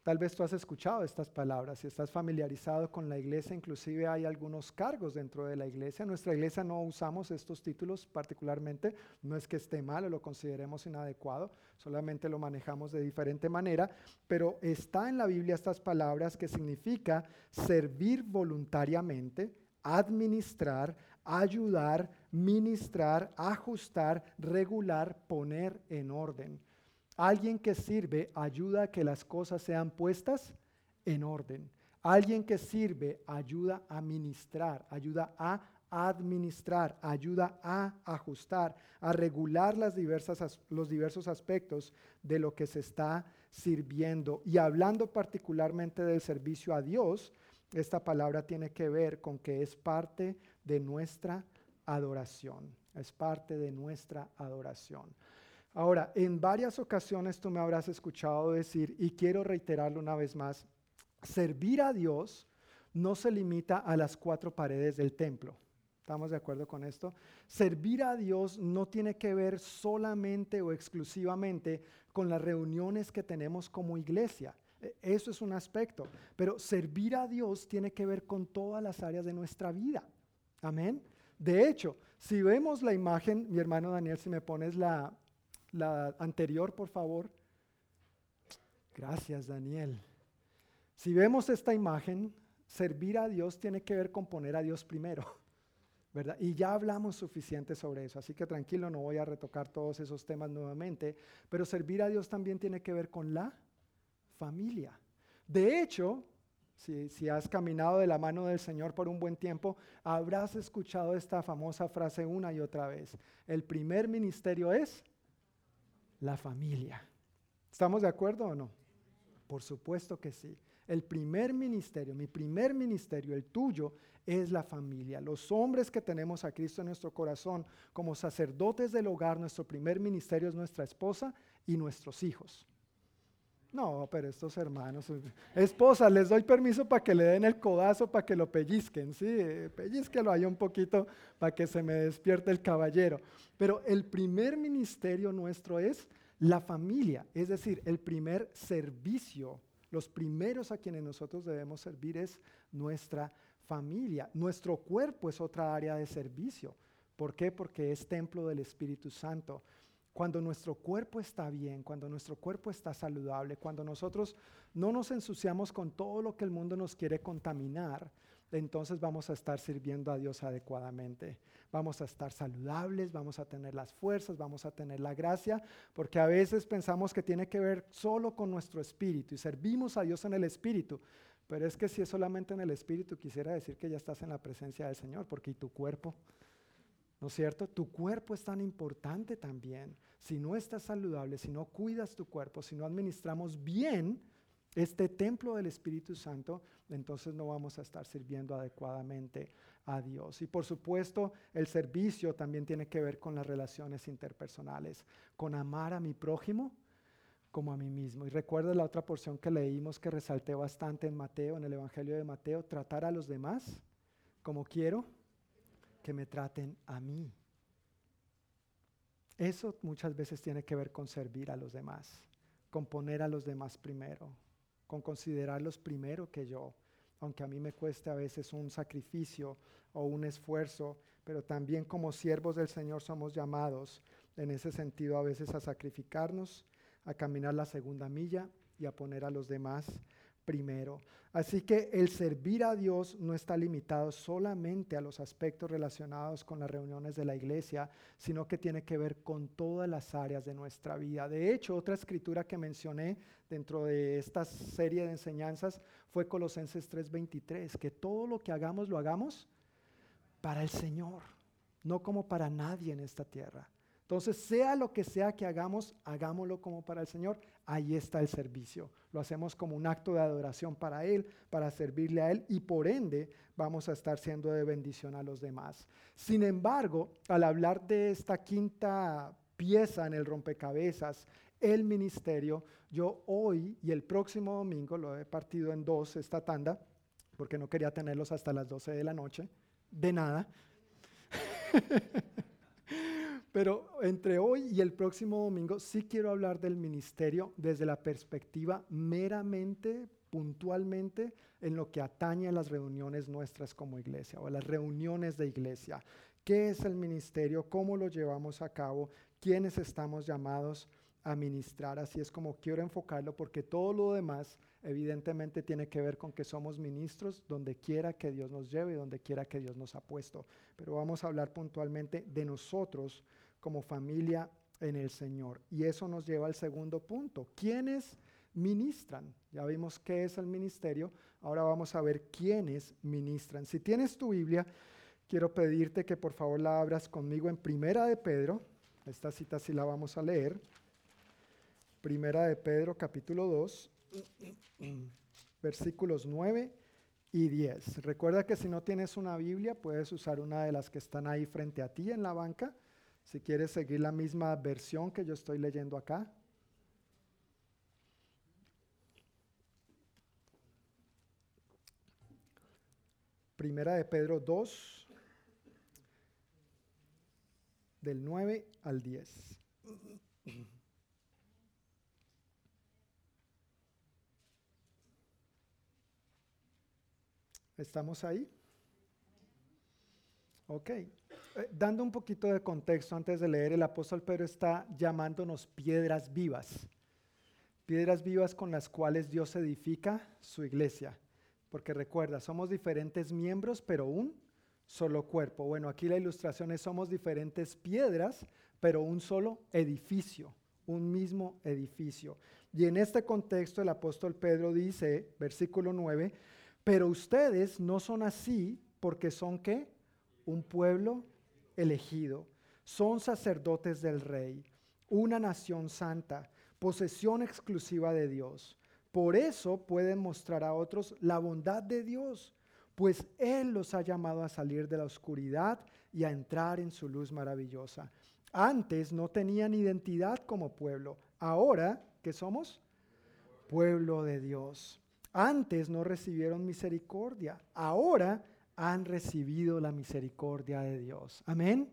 Tal vez tú has escuchado estas palabras, si estás familiarizado con la iglesia, inclusive hay algunos cargos dentro de la iglesia. En nuestra iglesia no usamos estos títulos particularmente, no es que esté mal o lo consideremos inadecuado, solamente lo manejamos de diferente manera, pero está en la Biblia estas palabras que significa servir voluntariamente, administrar, ayudar, ministrar, ajustar, regular, poner en orden. Alguien que sirve ayuda a que las cosas sean puestas en orden. Alguien que sirve ayuda a ministrar, ayuda a administrar, ayuda a ajustar, a regular los diversos aspectos de lo que se está sirviendo. Y hablando particularmente del servicio a Dios, esta palabra tiene que ver con que es parte de nuestra adoración, es parte de nuestra adoración. Ahora, en varias ocasiones tú me habrás escuchado decir, y quiero reiterarlo una vez más, servir a Dios no se limita a las cuatro paredes del templo. ¿Estamos de acuerdo con esto? Servir a Dios no tiene que ver solamente o exclusivamente con las reuniones que tenemos como iglesia. E, eso es un aspecto. Pero servir a Dios tiene que ver con todas las áreas de nuestra vida. Amén. De hecho, si vemos la imagen, mi hermano Daniel, si me pones la, la anterior, por favor. Gracias, Daniel. Si vemos esta imagen, servir a Dios tiene que ver con poner a Dios primero. ¿verdad? Y ya hablamos suficiente sobre eso, así que tranquilo, no voy a retocar todos esos temas nuevamente, pero servir a Dios también tiene que ver con la familia. De hecho, si, si, has caminado de la mano del Señor por un buen tiempo, habrás escuchado esta famosa frase una y otra vez. El primer ministerio es la familia. ¿Estamos de acuerdo o no? Por supuesto que sí. El primer ministerio, mi primer ministerio, el tuyo, es la familia. Los hombres que tenemos a Cristo en nuestro corazón como sacerdotes del hogar, nuestro primer ministerio es nuestra esposa y nuestros hijos. No, pero estos hermanos, esposa, les doy permiso para que le den el codazo, para que lo pellizquen, sí, pellizquelo ahí un poquito para que se me despierte el caballero. Pero el primer ministerio nuestro es la familia, es decir, el primer servicio, los primeros a quienes nosotros debemos servir es nuestra familia. Nuestro cuerpo es otra área de servicio. ¿Por qué? Porque es templo del Espíritu Santo. Cuando nuestro cuerpo está bien, cuando nuestro cuerpo está saludable, cuando nosotros no nos ensuciamos con todo lo que el mundo nos quiere contaminar, entonces vamos a estar sirviendo a Dios adecuadamente. Vamos a estar saludables, vamos a tener las fuerzas, vamos a tener la gracia, porque a veces pensamos que tiene que ver solo con nuestro espíritu y servimos a Dios en el espíritu. Pero es que si es solamente en el espíritu, quisiera decir que ya estás en la presencia del Señor, porque ¿y tu cuerpo? ¿No es cierto? Tu cuerpo es tan importante también. Si no estás saludable, si no cuidas tu cuerpo, si no administramos bien este templo del Espíritu Santo, entonces no vamos a estar sirviendo adecuadamente a Dios. Y por supuesto, el servicio también tiene que ver con las relaciones interpersonales, con amar a mi prójimo como a mí mismo. Y recuerda la otra porción que leímos que resalté bastante en Mateo, en el Evangelio de Mateo, tratar a los demás como quiero que me traten a mí. Eso muchas veces tiene que ver con servir a los demás, con poner a los demás primero, con considerarlos primero que yo, aunque a mí me cueste a veces un sacrificio o un esfuerzo, pero también como siervos del Señor somos llamados en ese sentido a veces a sacrificarnos, a caminar la segunda milla y a poner a los demás primero. Así que el servir a Dios no está limitado solamente a los aspectos relacionados con las reuniones de la iglesia, sino que tiene que ver con todas las áreas de nuestra vida. De hecho, otra escritura que mencioné dentro de esta serie de enseñanzas fue Colosenses 3:23, que todo lo que hagamos lo hagamos para el Señor, no como para nadie en esta tierra. Entonces, sea lo que sea que hagamos, hagámoslo como para el Señor. Ahí está el servicio. Lo hacemos como un acto de adoración para Él, para servirle a Él y por ende vamos a estar siendo de bendición a los demás. Sin embargo, al hablar de esta quinta pieza en el rompecabezas, el ministerio, yo hoy y el próximo domingo, lo he partido en dos esta tanda, porque no quería tenerlos hasta las 12 de la noche, de nada. Pero entre hoy y el próximo domingo sí quiero hablar del ministerio desde la perspectiva meramente, puntualmente, en lo que atañe a las reuniones nuestras como iglesia o a las reuniones de iglesia. ¿Qué es el ministerio? ¿Cómo lo llevamos a cabo? ¿Quiénes estamos llamados a ministrar? Así es como quiero enfocarlo porque todo lo demás evidentemente tiene que ver con que somos ministros donde quiera que Dios nos lleve y donde quiera que Dios nos ha puesto. Pero vamos a hablar puntualmente de nosotros como familia en el Señor. Y eso nos lleva al segundo punto. ¿Quiénes ministran? Ya vimos qué es el ministerio, ahora vamos a ver quiénes ministran. Si tienes tu Biblia, quiero pedirte que por favor la abras conmigo en Primera de Pedro. Esta cita sí la vamos a leer. Primera de Pedro capítulo 2, versículos 9 y 10. Recuerda que si no tienes una Biblia, puedes usar una de las que están ahí frente a ti en la banca si quieres seguir la misma versión que yo estoy leyendo acá. Primera de Pedro 2, del 9 al 10. ¿Estamos ahí? Ok. Eh, dando un poquito de contexto antes de leer, el apóstol Pedro está llamándonos piedras vivas. Piedras vivas con las cuales Dios edifica su iglesia. Porque recuerda, somos diferentes miembros, pero un solo cuerpo. Bueno, aquí la ilustración es somos diferentes piedras, pero un solo edificio, un mismo edificio. Y en este contexto el apóstol Pedro dice, versículo 9, pero ustedes no son así porque son qué? Un pueblo elegido. Son sacerdotes del rey, una nación santa, posesión exclusiva de Dios. Por eso pueden mostrar a otros la bondad de Dios, pues Él los ha llamado a salir de la oscuridad y a entrar en su luz maravillosa. Antes no tenían identidad como pueblo, ahora que somos pueblo de Dios. Antes no recibieron misericordia, ahora han recibido la misericordia de Dios. Amén.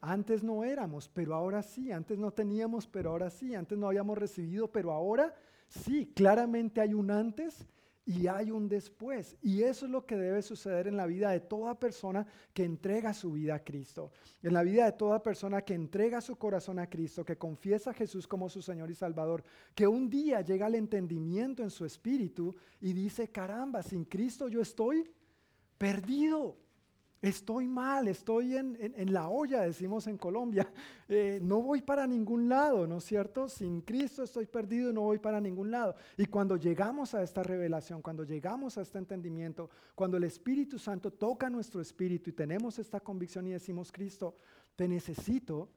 Antes no éramos, pero ahora sí. Antes no teníamos, pero ahora sí. Antes no habíamos recibido, pero ahora sí. Claramente hay un antes y hay un después. Y eso es lo que debe suceder en la vida de toda persona que entrega su vida a Cristo. En la vida de toda persona que entrega su corazón a Cristo, que confiesa a Jesús como su Señor y Salvador, que un día llega al entendimiento en su espíritu y dice, caramba, sin Cristo yo estoy perdido. Estoy mal, estoy en, la olla, decimos en Colombia. Eh, no voy para ningún lado, ¿no es cierto? Sin Cristo estoy perdido y no voy para ningún lado. Y cuando llegamos a esta revelación, cuando llegamos a este entendimiento, cuando el Espíritu Santo toca nuestro espíritu y tenemos esta convicción y decimos, Cristo, te necesito,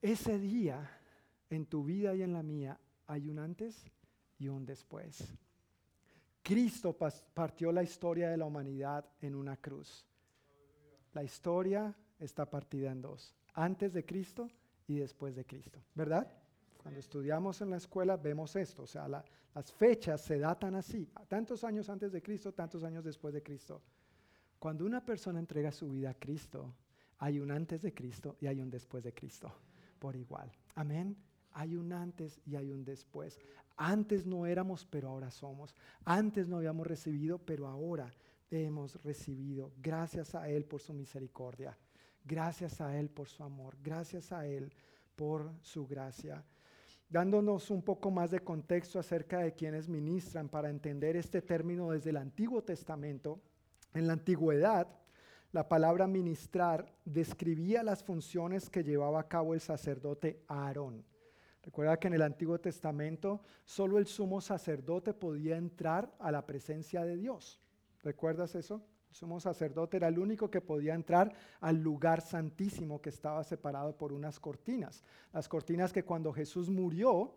ese día en tu vida y en la mía hay un antes y un después. Cristo partió la historia de la humanidad en una cruz. La historia está partida en dos, antes de Cristo y después de Cristo, ¿verdad? Cuando estudiamos en la escuela vemos esto, o sea, las fechas se datan así, tantos años antes de Cristo, tantos años después de Cristo. Cuando una persona entrega su vida a Cristo, hay un antes de Cristo y hay un después de Cristo, por igual. Amén. Hay un antes y hay un después. Antes no éramos, pero ahora somos. Antes no habíamos recibido, pero ahora hemos recibido. Gracias a Él por su misericordia. Gracias a Él por su amor. Gracias a Él por su gracia. Dándonos un poco más de contexto acerca de quienes ministran para entender este término desde el Antiguo Testamento. En la antigüedad, la palabra ministrar describía las funciones que llevaba a cabo el sacerdote Aarón. Recuerda que en el Antiguo Testamento solo el sumo sacerdote podía entrar a la presencia de Dios. ¿Recuerdas eso? El sumo sacerdote era el único que podía entrar al lugar santísimo que estaba separado por unas cortinas. Las cortinas que cuando Jesús murió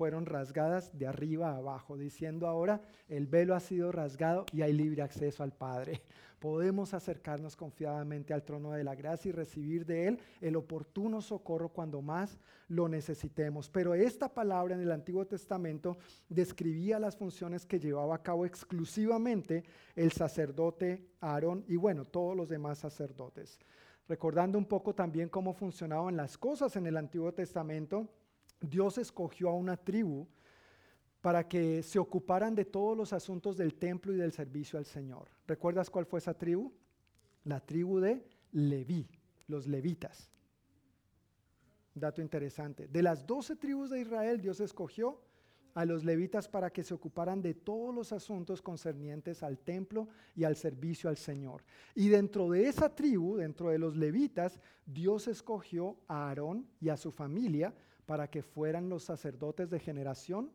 fueron rasgadas de arriba a abajo, diciendo ahora, el velo ha sido rasgado y hay libre acceso al Padre podemos acercarnos confiadamente al trono de la gracia y recibir de Él el oportuno socorro cuando más lo necesitemos. Pero esta palabra en el Antiguo Testamento describía las funciones que llevaba a cabo exclusivamente el sacerdote Aarón y bueno, todos los demás sacerdotes. Recordando un poco también cómo funcionaban las cosas en el Antiguo Testamento, Dios escogió a una tribu para que se ocuparan de todos los asuntos del templo y del servicio al Señor. ¿Recuerdas cuál fue esa tribu? La tribu de Leví, los levitas. Dato interesante. De las doce tribus de Israel, Dios escogió a los levitas para que se ocuparan de todos los asuntos concernientes al templo y al servicio al Señor. Y dentro de esa tribu, dentro de los levitas, Dios escogió a Aarón y a su familia para que fueran los sacerdotes de generación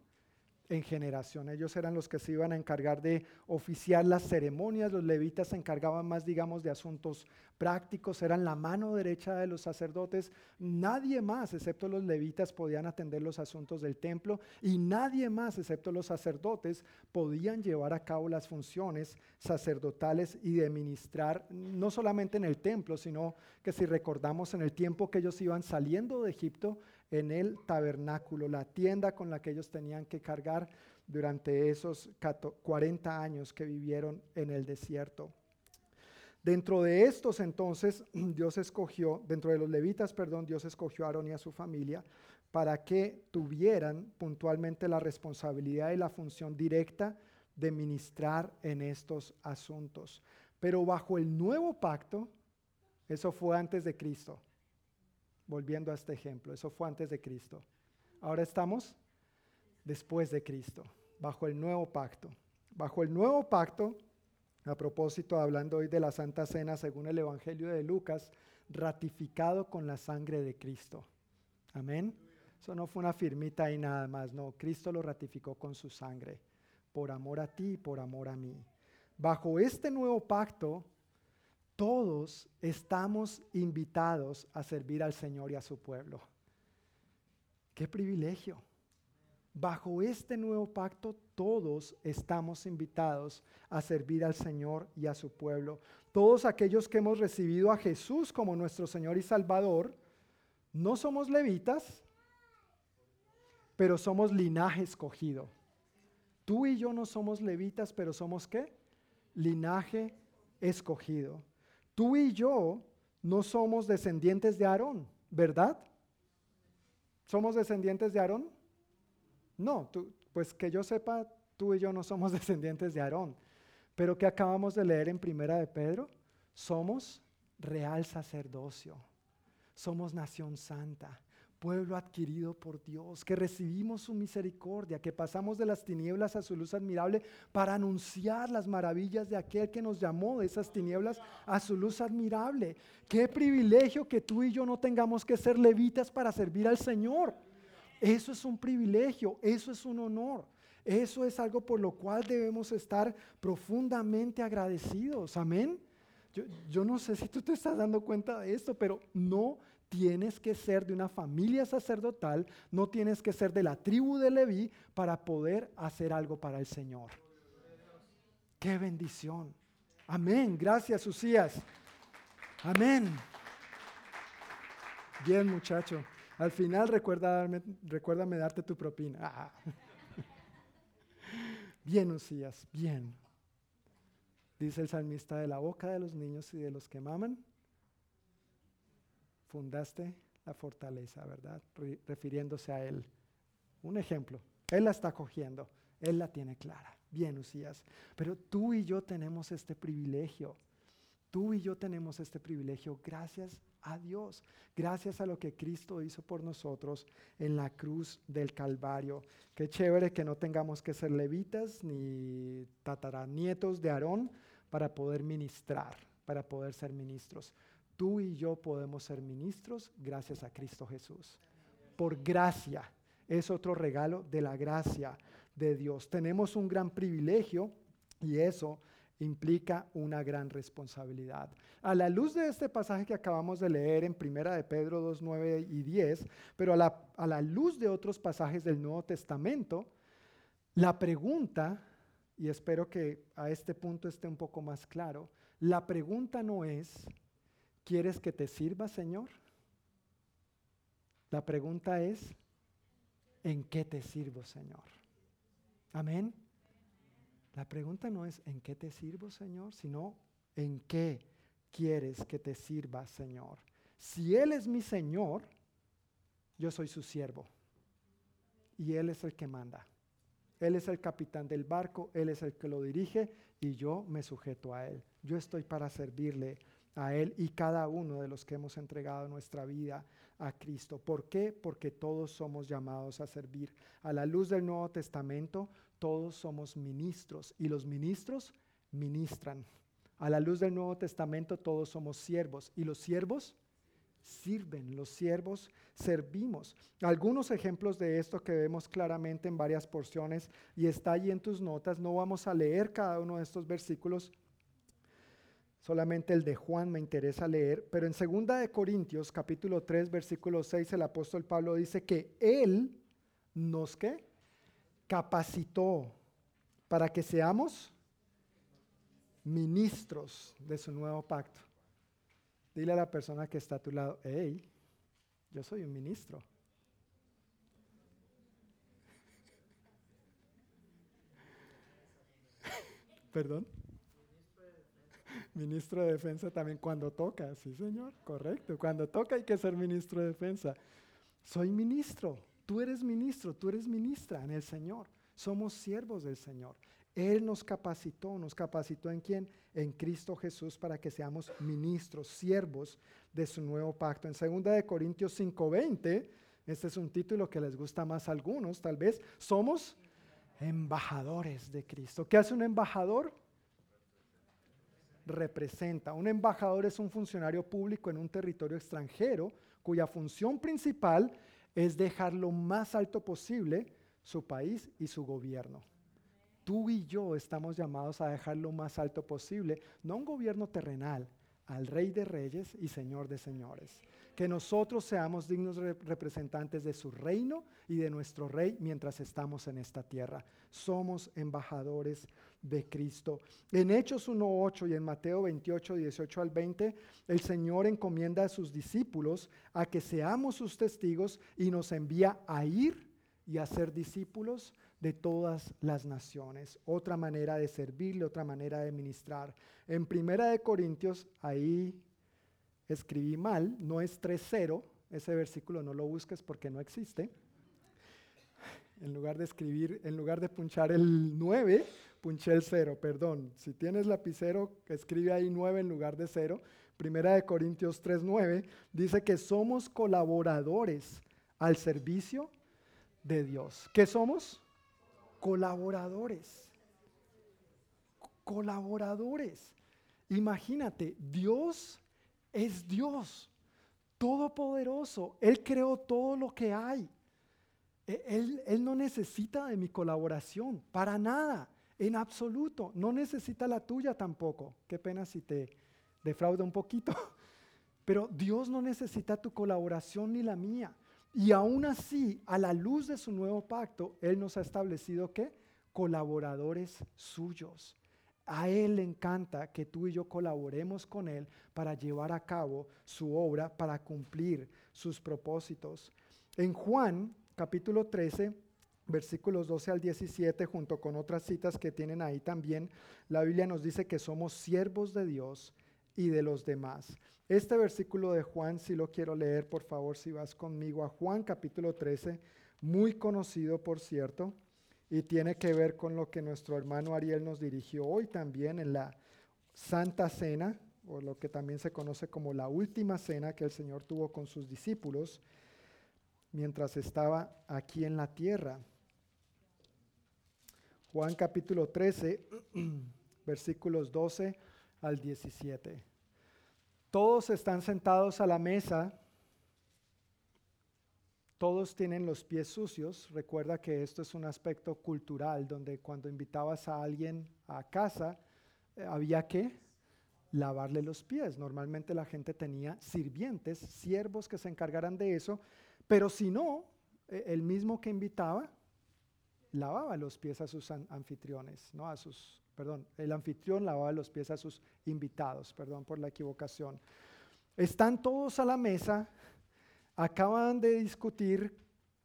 en generación. Ellos eran los que se iban a encargar de oficiar las ceremonias, los levitas se encargaban más, digamos, de asuntos prácticos, eran la mano derecha de los sacerdotes. Nadie más, excepto los levitas, podían atender los asuntos del templo y nadie más, excepto los sacerdotes, podían llevar a cabo las funciones sacerdotales y de ministrar, no solamente en el templo, sino que si recordamos en el tiempo que ellos iban saliendo de Egipto, en el tabernáculo, la tienda con la que ellos tenían que cargar durante esos 40 años que vivieron en el desierto. Dentro de estos entonces Dios escogió, dentro de los levitas, perdón, Dios escogió a Aarón y a su familia para que tuvieran puntualmente la responsabilidad y la función directa de ministrar en estos asuntos. Pero bajo el nuevo pacto, Eso fue antes de Cristo. Volviendo a este ejemplo, eso fue antes de Cristo. Ahora estamos después de Cristo, bajo el nuevo pacto. Bajo el nuevo pacto, a propósito, hablando hoy de la Santa Cena según el Evangelio de Lucas, ratificado con la sangre de Cristo. Amén. Eso no fue una firmita y nada más, no, Cristo lo ratificó con su sangre, por amor a ti y por amor a mí. Bajo este nuevo pacto, todos estamos invitados a servir al Señor y a su pueblo. Qué privilegio. Bajo este nuevo pacto todos estamos invitados a servir al Señor y a su pueblo. Todos aquellos que hemos recibido a Jesús como nuestro Señor y Salvador, no somos levitas, pero somos linaje escogido. Tú y yo no somos levitas, pero somos qué? Linaje escogido. Tú y yo no somos descendientes de Aarón, ¿verdad? ¿Somos descendientes de Aarón? No, pues que yo sepa, tú y yo no somos descendientes de Aarón. Pero que acabamos de leer en Primera de Pedro, somos real sacerdocio, somos nación santa, pueblo adquirido por Dios, que recibimos su misericordia, que pasamos de las tinieblas a su luz admirable para anunciar las maravillas de aquel que nos llamó de esas tinieblas a su luz admirable. Qué privilegio que tú y yo no tengamos que ser levitas para servir al Señor. Eso es un privilegio, eso es un honor. Eso es algo por lo cual debemos estar profundamente agradecidos. Amén. Yo, yo, no sé si tú te estás dando cuenta de esto, pero no tienes que ser de una familia sacerdotal, no tienes que ser de la tribu de Leví para poder hacer algo para el Señor. Qué bendición. Amén. Gracias, Usías. Amén. Bien, muchacho. Al final recuérdame, recuérdame darte tu propina. Ah. Bien, Usías, bien. Dice el salmista, de la boca de los niños y de los que maman, fundaste la fortaleza, ¿verdad? refiriéndose a Él. Un ejemplo, Él la está cogiendo, Él la tiene clara. Bien, Usías, pero tú y yo tenemos este privilegio. Tú y yo tenemos este privilegio gracias a Dios, gracias a lo que Cristo hizo por nosotros en la cruz del Calvario. Qué chévere que no tengamos que ser levitas ni tataranietos de Aarón para poder ministrar, para poder ser ministros. Tú y yo podemos ser ministros gracias a Cristo Jesús. Por gracia. Es otro regalo de la gracia de Dios. Tenemos un gran privilegio y eso implica una gran responsabilidad. A la luz de este pasaje que acabamos de leer en Primera de Pedro 2, 9 y 10, pero a la, a la luz de otros pasajes del Nuevo Testamento, la pregunta, y espero que a este punto esté un poco más claro, la pregunta no es, ¿Quieres que te sirva, Señor? La pregunta es, ¿en qué te sirvo, Señor? Amén. La pregunta no es, ¿en qué te sirvo, Señor? Sino, ¿en qué quieres que te sirva, Señor? Si Él es mi Señor, yo soy su siervo. Y Él es el que manda. Él es el capitán del barco, Él es el que lo dirige y yo me sujeto a Él. Yo estoy para servirle a Él y cada uno de los que hemos entregado nuestra vida a Cristo. ¿Por qué? Porque todos somos llamados a servir. A la luz del Nuevo Testamento, todos somos ministros y los ministros ministran. A la luz del Nuevo Testamento, todos somos siervos y los siervos sirven, los siervos servimos. Algunos ejemplos de esto que vemos claramente en varias porciones y está allí en tus notas. No vamos a leer cada uno de estos versículos Solamente el de Juan me interesa leer, pero en 2 de Corintios capítulo 3 versículo 6 el apóstol Pablo dice que él nos qué? capacitó para que seamos ministros de su nuevo pacto. Dile a la persona que está a tu lado, hey, yo soy un ministro. Perdón. Ministro de Defensa también cuando toca, sí señor, correcto. Cuando toca hay que ser ministro de Defensa. Soy ministro, tú eres ministro, tú eres ministra en el Señor. Somos siervos del Señor. Él nos capacitó, nos capacitó en quién? En Cristo Jesús para que seamos ministros, siervos de su nuevo pacto. En 2 de Corintios 5:20, este es un título que les gusta más a algunos, tal vez, somos embajadores de Cristo. ¿Qué hace un embajador? Representa. Un embajador es un funcionario público en un territorio extranjero cuya función principal es dejar lo más alto posible su país y su gobierno tú y yo estamos llamados a dejar lo más alto posible, no un gobierno terrenal, al Rey de Reyes y Señor de Señores. Que nosotros seamos dignos representantes de su reino y de nuestro Rey mientras estamos en esta tierra. Somos embajadores de Cristo. En Hechos 1.8 y en Mateo 28, 18 al 20, el Señor encomienda a sus discípulos a que seamos sus testigos y nos envía a ir y a ser discípulos de todas las naciones. Otra manera de servirle, otra manera de ministrar. En Primera de Corintios, ahí escribí mal, no es 3.0, ese versículo no lo busques porque no existe. En lugar de escribir, en lugar de punchar el 9, punché el 0, perdón. Si tienes lapicero, escribe ahí 9 en lugar de 0. Primera de Corintios 3.9 dice que somos colaboradores al servicio de Dios. ¿Qué somos? colaboradores. Colaboradores. Imagínate, Dios es Dios, todopoderoso. Él creó todo lo que hay. E, él, él, no necesita de mi colaboración, para nada, en absoluto. No necesita la tuya tampoco. Qué pena si te defrauda un poquito. Pero Dios no necesita tu colaboración ni la mía. Y aún así, a la luz de su nuevo pacto, Él nos ha establecido que colaboradores suyos. A Él le encanta que tú y yo colaboremos con Él para llevar a cabo su obra, para cumplir sus propósitos. En Juan capítulo 13, versículos 12 al 17, junto con otras citas que tienen ahí también, la Biblia nos dice que somos siervos de Dios y de los demás. Este versículo de Juan, si lo quiero leer, por favor, si vas conmigo a Juan capítulo 13, muy conocido, por cierto, y tiene que ver con lo que nuestro hermano Ariel nos dirigió hoy también en la Santa Cena, o lo que también se conoce como la última cena que el Señor tuvo con sus discípulos mientras estaba aquí en la tierra. Juan capítulo 13, versículos 12 al 17. Todos están sentados a la mesa, todos tienen los pies sucios. Recuerda que esto es un aspecto cultural, donde cuando invitabas a alguien a casa, eh, había que lavarle los pies. Normalmente la gente tenía sirvientes, siervos que se encargaran de eso, pero si no, eh, el mismo que invitaba lavaba los pies a sus anfitriones, no a sus perdón, el anfitrión lavaba los pies a sus invitados, perdón por la equivocación. Están todos a la mesa, acaban de discutir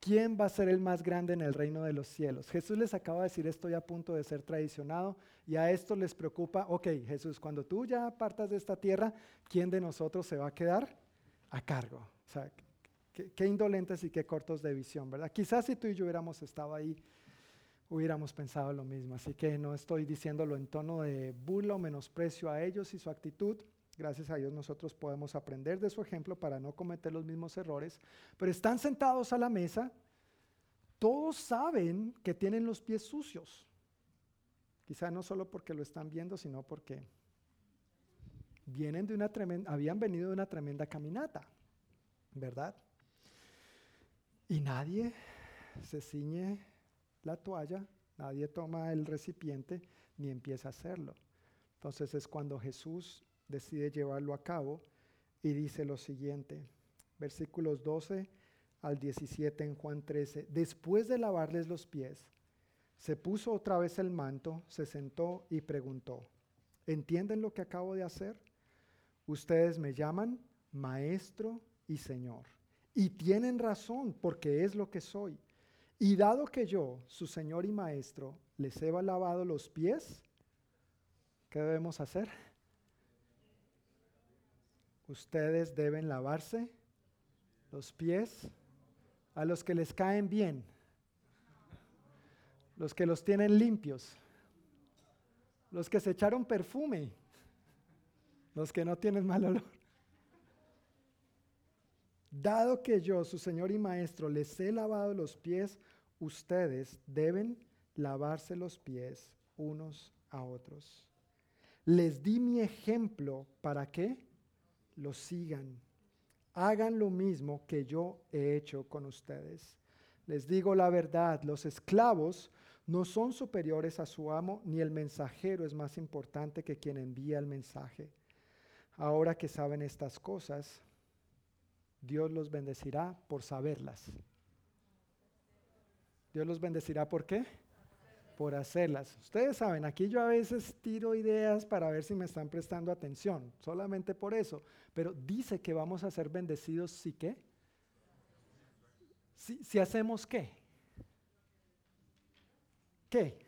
quién va a ser el más grande en el reino de los cielos. Jesús les acaba de decir, estoy a punto de ser traicionado y a esto les preocupa, ok, Jesús, cuando tú ya partas de esta tierra, ¿quién de nosotros se va a quedar a cargo? O sea, qué, qué indolentes y qué cortos de visión, ¿verdad? Quizás si tú y yo hubiéramos estado ahí, hubiéramos pensado lo mismo. Así que no estoy diciéndolo en tono de burla o menosprecio a ellos y su actitud. Gracias a Dios nosotros podemos aprender de su ejemplo para no cometer los mismos errores. Pero están sentados a la mesa, todos saben que tienen los pies sucios. Quizá no solo porque lo están viendo, sino porque vienen de una tremenda, habían venido de una tremenda caminata, ¿verdad? Y nadie se ciñe la toalla, nadie toma el recipiente ni empieza a hacerlo. Entonces es cuando Jesús decide llevarlo a cabo y dice lo siguiente, versículos 12 al 17 en Juan 13, después de lavarles los pies, se puso otra vez el manto, se sentó y preguntó, ¿entienden lo que acabo de hacer? Ustedes me llaman maestro y señor, y tienen razón porque es lo que soy. Y dado que yo, su Señor y Maestro, les he lavado los pies, ¿qué debemos hacer? Ustedes deben lavarse los pies a los que les caen bien, los que los tienen limpios. Los que se echaron perfume. Los que no tienen mal olor. Dado que yo, su Señor y Maestro, les he lavado los pies, ustedes deben lavarse los pies unos a otros. Les di mi ejemplo para que lo sigan. Hagan lo mismo que yo he hecho con ustedes. Les digo la verdad, los esclavos no son superiores a su amo, ni el mensajero es más importante que quien envía el mensaje. Ahora que saben estas cosas, Dios los bendecirá por saberlas. Dios los bendecirá por qué? Por hacerlas. Ustedes saben, aquí yo a veces tiro ideas para ver si me están prestando atención, solamente por eso. Pero dice que vamos a ser bendecidos si qué? Si, si hacemos qué? ¿Qué?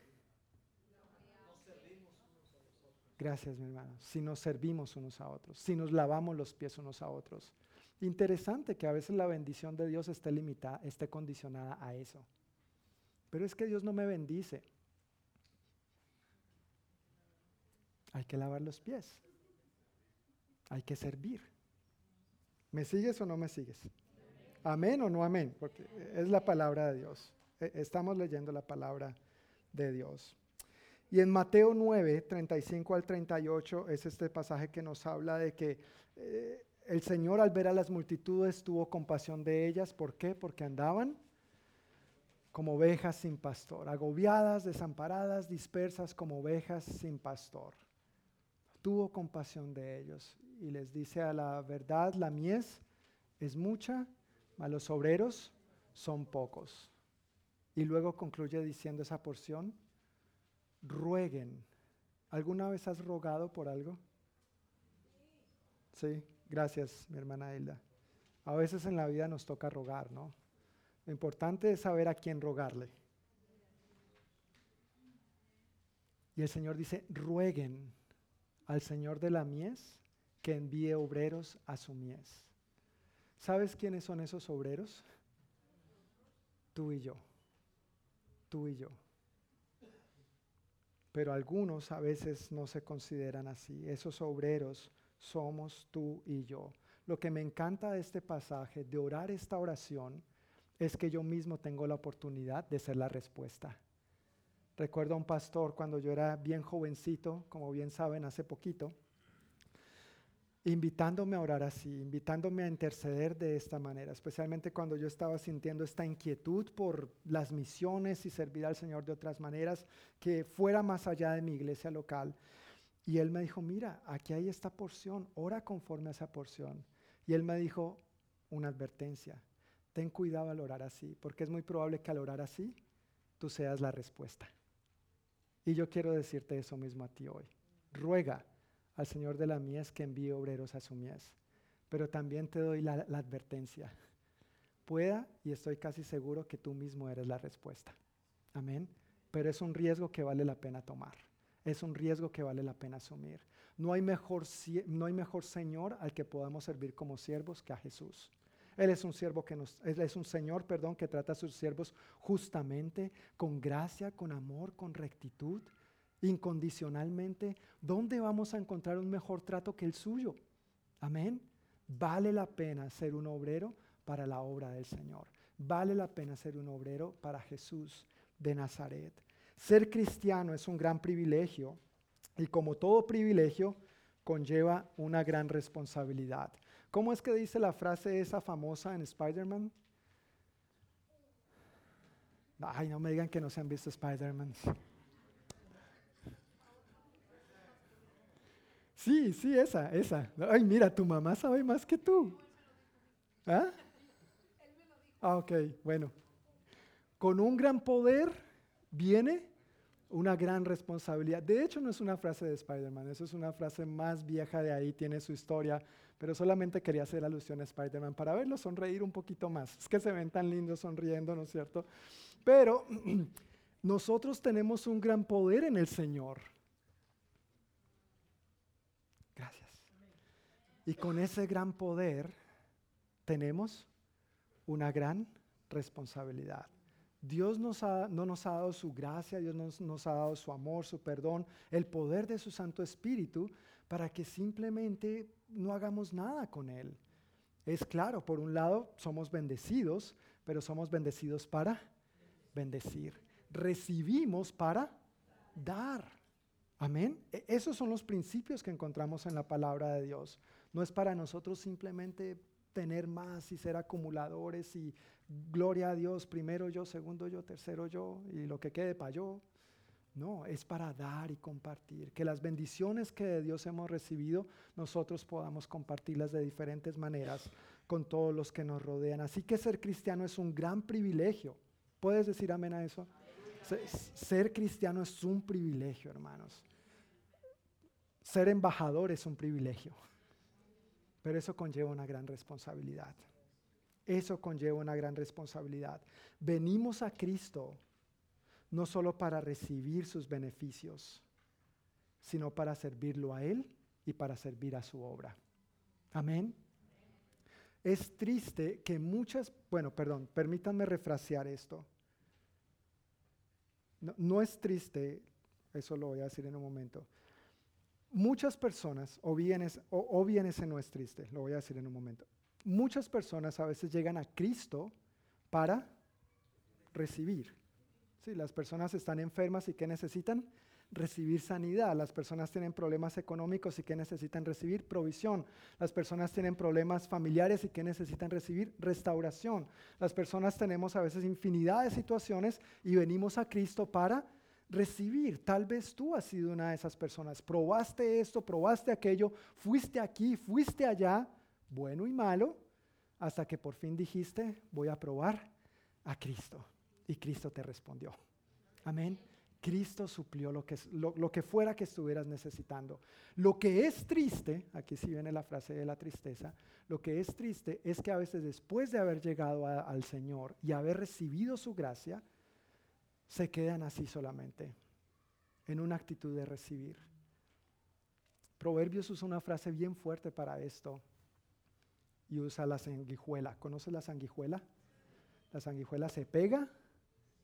Gracias, mi hermano. Si nos servimos unos a otros, si nos lavamos los pies unos a otros. Interesante que a veces la bendición de Dios esté limitada, esté condicionada a eso. Pero es que Dios no me bendice. Hay que lavar los pies. Hay que servir. ¿Me sigues o no me sigues? Amén o no amén, porque es la palabra de Dios. E, estamos leyendo la palabra de Dios. Y en Mateo 9, 35 al 38 es este pasaje que nos habla de que eh, el Señor al ver a las multitudes tuvo compasión de ellas. ¿Por qué? Porque andaban como ovejas sin pastor, agobiadas, desamparadas, dispersas como ovejas sin pastor. Tuvo compasión de ellos y les dice a la verdad, la mies es mucha, mas los obreros son pocos. Y luego concluye diciendo esa porción, rueguen. ¿Alguna vez has rogado por algo? Sí, gracias, mi hermana Hilda. A veces en la vida nos toca rogar, ¿no? Lo importante es saber a quién rogarle. Y el Señor dice, rueguen al Señor de la mies que envíe obreros a su mies. ¿Sabes quiénes son esos obreros? Tú y yo. Tú y yo pero algunos a veces no se consideran así. Esos obreros somos tú y yo. Lo que me encanta de este pasaje, de orar esta oración, es que yo mismo tengo la oportunidad de ser la respuesta. Recuerdo a un pastor cuando yo era bien jovencito, como bien saben, hace poquito, invitándome a orar así, invitándome a interceder de esta manera, especialmente cuando yo estaba sintiendo esta inquietud por las misiones y servir al Señor de otras maneras que fuera más allá de mi iglesia local. Y él me dijo, mira, aquí hay esta porción, ora conforme a esa porción. Y él me dijo una advertencia, ten cuidado al orar así, porque es muy probable que al orar así tú seas la respuesta. Y yo quiero decirte eso mismo a ti hoy. Ruega al Señor de la mies que envíe obreros a su mies. Pero también te doy la, advertencia. Pueda, y estoy casi seguro que tú mismo eres la respuesta. Amén. Pero es un riesgo que vale la pena tomar. Es un riesgo que vale la pena asumir. No hay mejor, no hay mejor Señor al que podamos servir como siervos que a Jesús. Él es un siervo que nos, él es un Señor, perdón, que trata a sus siervos justamente, con gracia, con amor, con rectitud incondicionalmente, ¿dónde vamos a encontrar un mejor trato que el suyo? Amén. Vale la pena ser un obrero para la obra del Señor. Vale la pena ser un obrero para Jesús de Nazaret. Ser cristiano es un gran privilegio y como todo privilegio conlleva una gran responsabilidad. ¿Cómo es que dice la frase esa famosa en Spider-Man? Ay, no me digan que no se han visto Spider-Man. Sí, sí, esa, esa. Ay, mira, tu mamá sabe más que tú. ¿Ah? Ah, ok, bueno. Con un gran poder viene una gran responsabilidad. De hecho, no es una frase de Spider-Man, eso es una frase más vieja de ahí, tiene su historia, pero solamente quería hacer alusión a Spider-Man para verlo sonreír un poquito más. Es que se ven tan lindos sonriendo, ¿no es cierto? Pero nosotros tenemos un gran poder en el Señor. Y con ese gran poder tenemos una gran responsabilidad. Dios nos ha- no nos ha dado su gracia, Dios nos, nos ha dado su amor, su perdón, el poder de su Santo Espíritu para que simplemente no hagamos nada con Él. Es claro, por un lado somos bendecidos, pero somos bendecidos para bendecir. Recibimos para dar. Amén. E- Esos son los principios que encontramos en la palabra de Dios. No es para nosotros simplemente tener más y ser acumuladores y gloria a Dios, primero yo, segundo yo, tercero yo y lo que quede para yo. No, es para dar y compartir. Que las bendiciones que de Dios hemos recibido, nosotros podamos compartirlas de diferentes maneras con todos los que nos rodean. Así que ser cristiano es un gran privilegio. ¿Puedes decir amén a eso? Se- Ser cristiano es un privilegio, hermanos. Ser embajador es un privilegio, pero eso conlleva una gran responsabilidad. Eso conlleva una gran responsabilidad. Venimos a Cristo no solo para recibir sus beneficios, sino para servirlo a Él y para servir a su obra. Amén. Es triste que muchas, bueno, perdón, permítanme refrasear esto. No, no es triste, eso lo voy a decir en un momento. Muchas personas, o bien, es, o, o bien ese no es triste, lo voy a decir en un momento. Muchas personas a veces llegan a Cristo para recibir. Sí, las personas están enfermas y ¿qué necesitan? Recibir sanidad. Las personas tienen problemas económicos y ¿qué necesitan recibir? Provisión. Las personas tienen problemas familiares y ¿qué necesitan recibir? Restauración. Las personas tenemos a veces infinidad de situaciones y venimos a Cristo para recibir. Tal vez tú has sido una de esas personas. Probaste esto, probaste aquello, fuiste aquí, fuiste allá, bueno y malo, hasta que por fin dijiste, voy a probar a Cristo. Y Cristo te respondió. Amén. Cristo suplió lo que, lo, lo que fuera que estuvieras necesitando. Lo que es triste, aquí sí viene la frase de la tristeza, lo que es triste es que a veces después de haber llegado al Señor y haber recibido su gracia, se quedan así solamente, en una actitud de recibir. Proverbios usa una frase bien fuerte para esto y usa la sanguijuela. ¿Conoces la sanguijuela? La sanguijuela se pega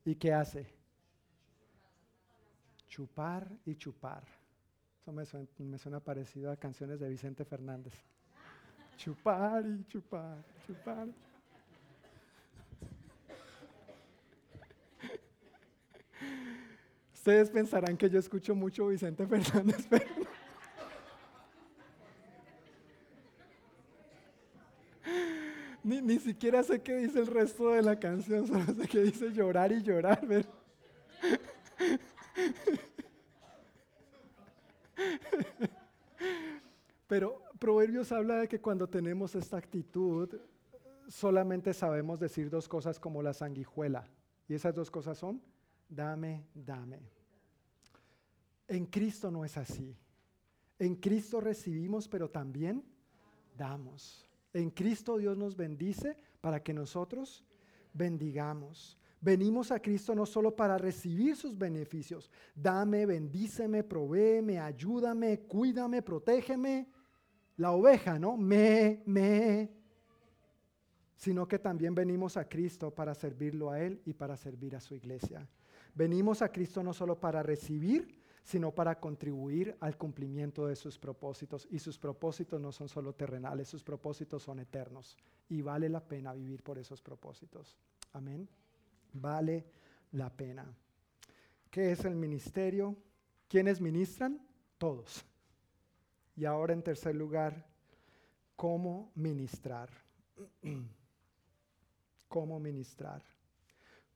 y ¿qué hace? Chupar y chupar. Eso me suena, me suena parecido a canciones de Vicente Fernández. Chupar y chupar, chupar. Ustedes pensarán que yo escucho mucho Vicente Fernández, pero. Ni, ni siquiera sé qué dice el resto de la canción, solo sé que dice llorar y llorar. pero- Pero Proverbios habla de que cuando tenemos esta actitud, solamente sabemos decir dos cosas como la sanguijuela. Y esas dos cosas son, dame, dame. En Cristo no es así. En Cristo recibimos, pero también damos. En Cristo Dios nos bendice para que nosotros bendigamos. Venimos a Cristo no solo para recibir sus beneficios. Dame, bendíceme, provéeme, ayúdame, cuídame, protégeme. La oveja, ¿no? Me, me. Sino que también venimos a Cristo para servirlo a Él y para servir a su iglesia. Venimos a Cristo no solo para recibir, sino para contribuir al cumplimiento de sus propósitos. Y sus propósitos no son solo terrenales, sus propósitos son eternos. Y vale la pena vivir por esos propósitos. Amén. Vale la pena. ¿Qué es el ministerio? ¿Quiénes ministran? Todos. Y ahora en tercer lugar, ¿cómo ministrar? ¿Cómo ministrar?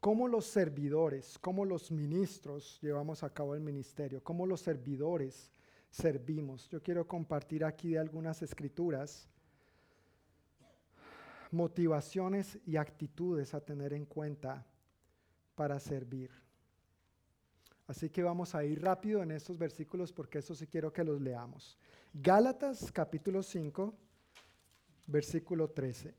Cómo los servidores, cómo los ministros llevamos a cabo el ministerio, cómo los servidores servimos. Yo quiero compartir aquí de algunas escrituras motivaciones y actitudes a tener en cuenta para servir. Así que vamos a ir rápido en estos versículos porque eso sí quiero que los leamos. Gálatas capítulo 5, versículo 13.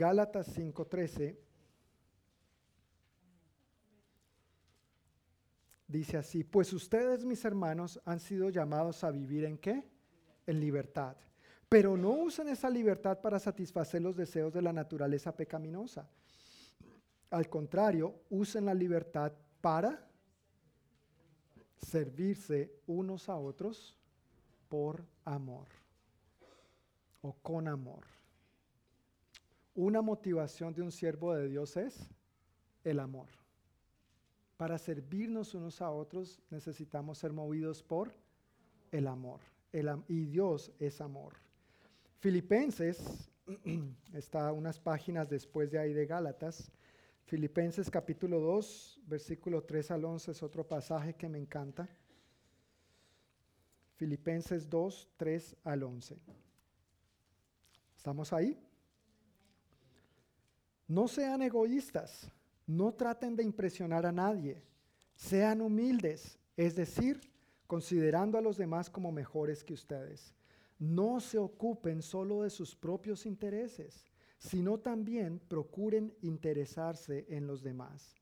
Gálatas 5:13 dice así, pues ustedes mis hermanos han sido llamados a vivir en qué? En libertad. Pero no usen esa libertad para satisfacer los deseos de la naturaleza pecaminosa. Al contrario, usen la libertad para servirse unos a otros por amor o con amor. Una motivación de un siervo de Dios es el amor. Para servirnos unos a otros necesitamos ser movidos por el amor. y Dios es amor. Filipenses, está unas páginas después de ahí de Gálatas. Filipenses capítulo 2, versículo 3 al 11 es otro pasaje que me encanta. Filipenses 2, 3 al 11. ¿Estamos ahí? No sean egoístas, no traten de impresionar a nadie, sean humildes, es decir, considerando a los demás como mejores que ustedes. No se ocupen solo de sus propios intereses, sino también procuren interesarse en los demás.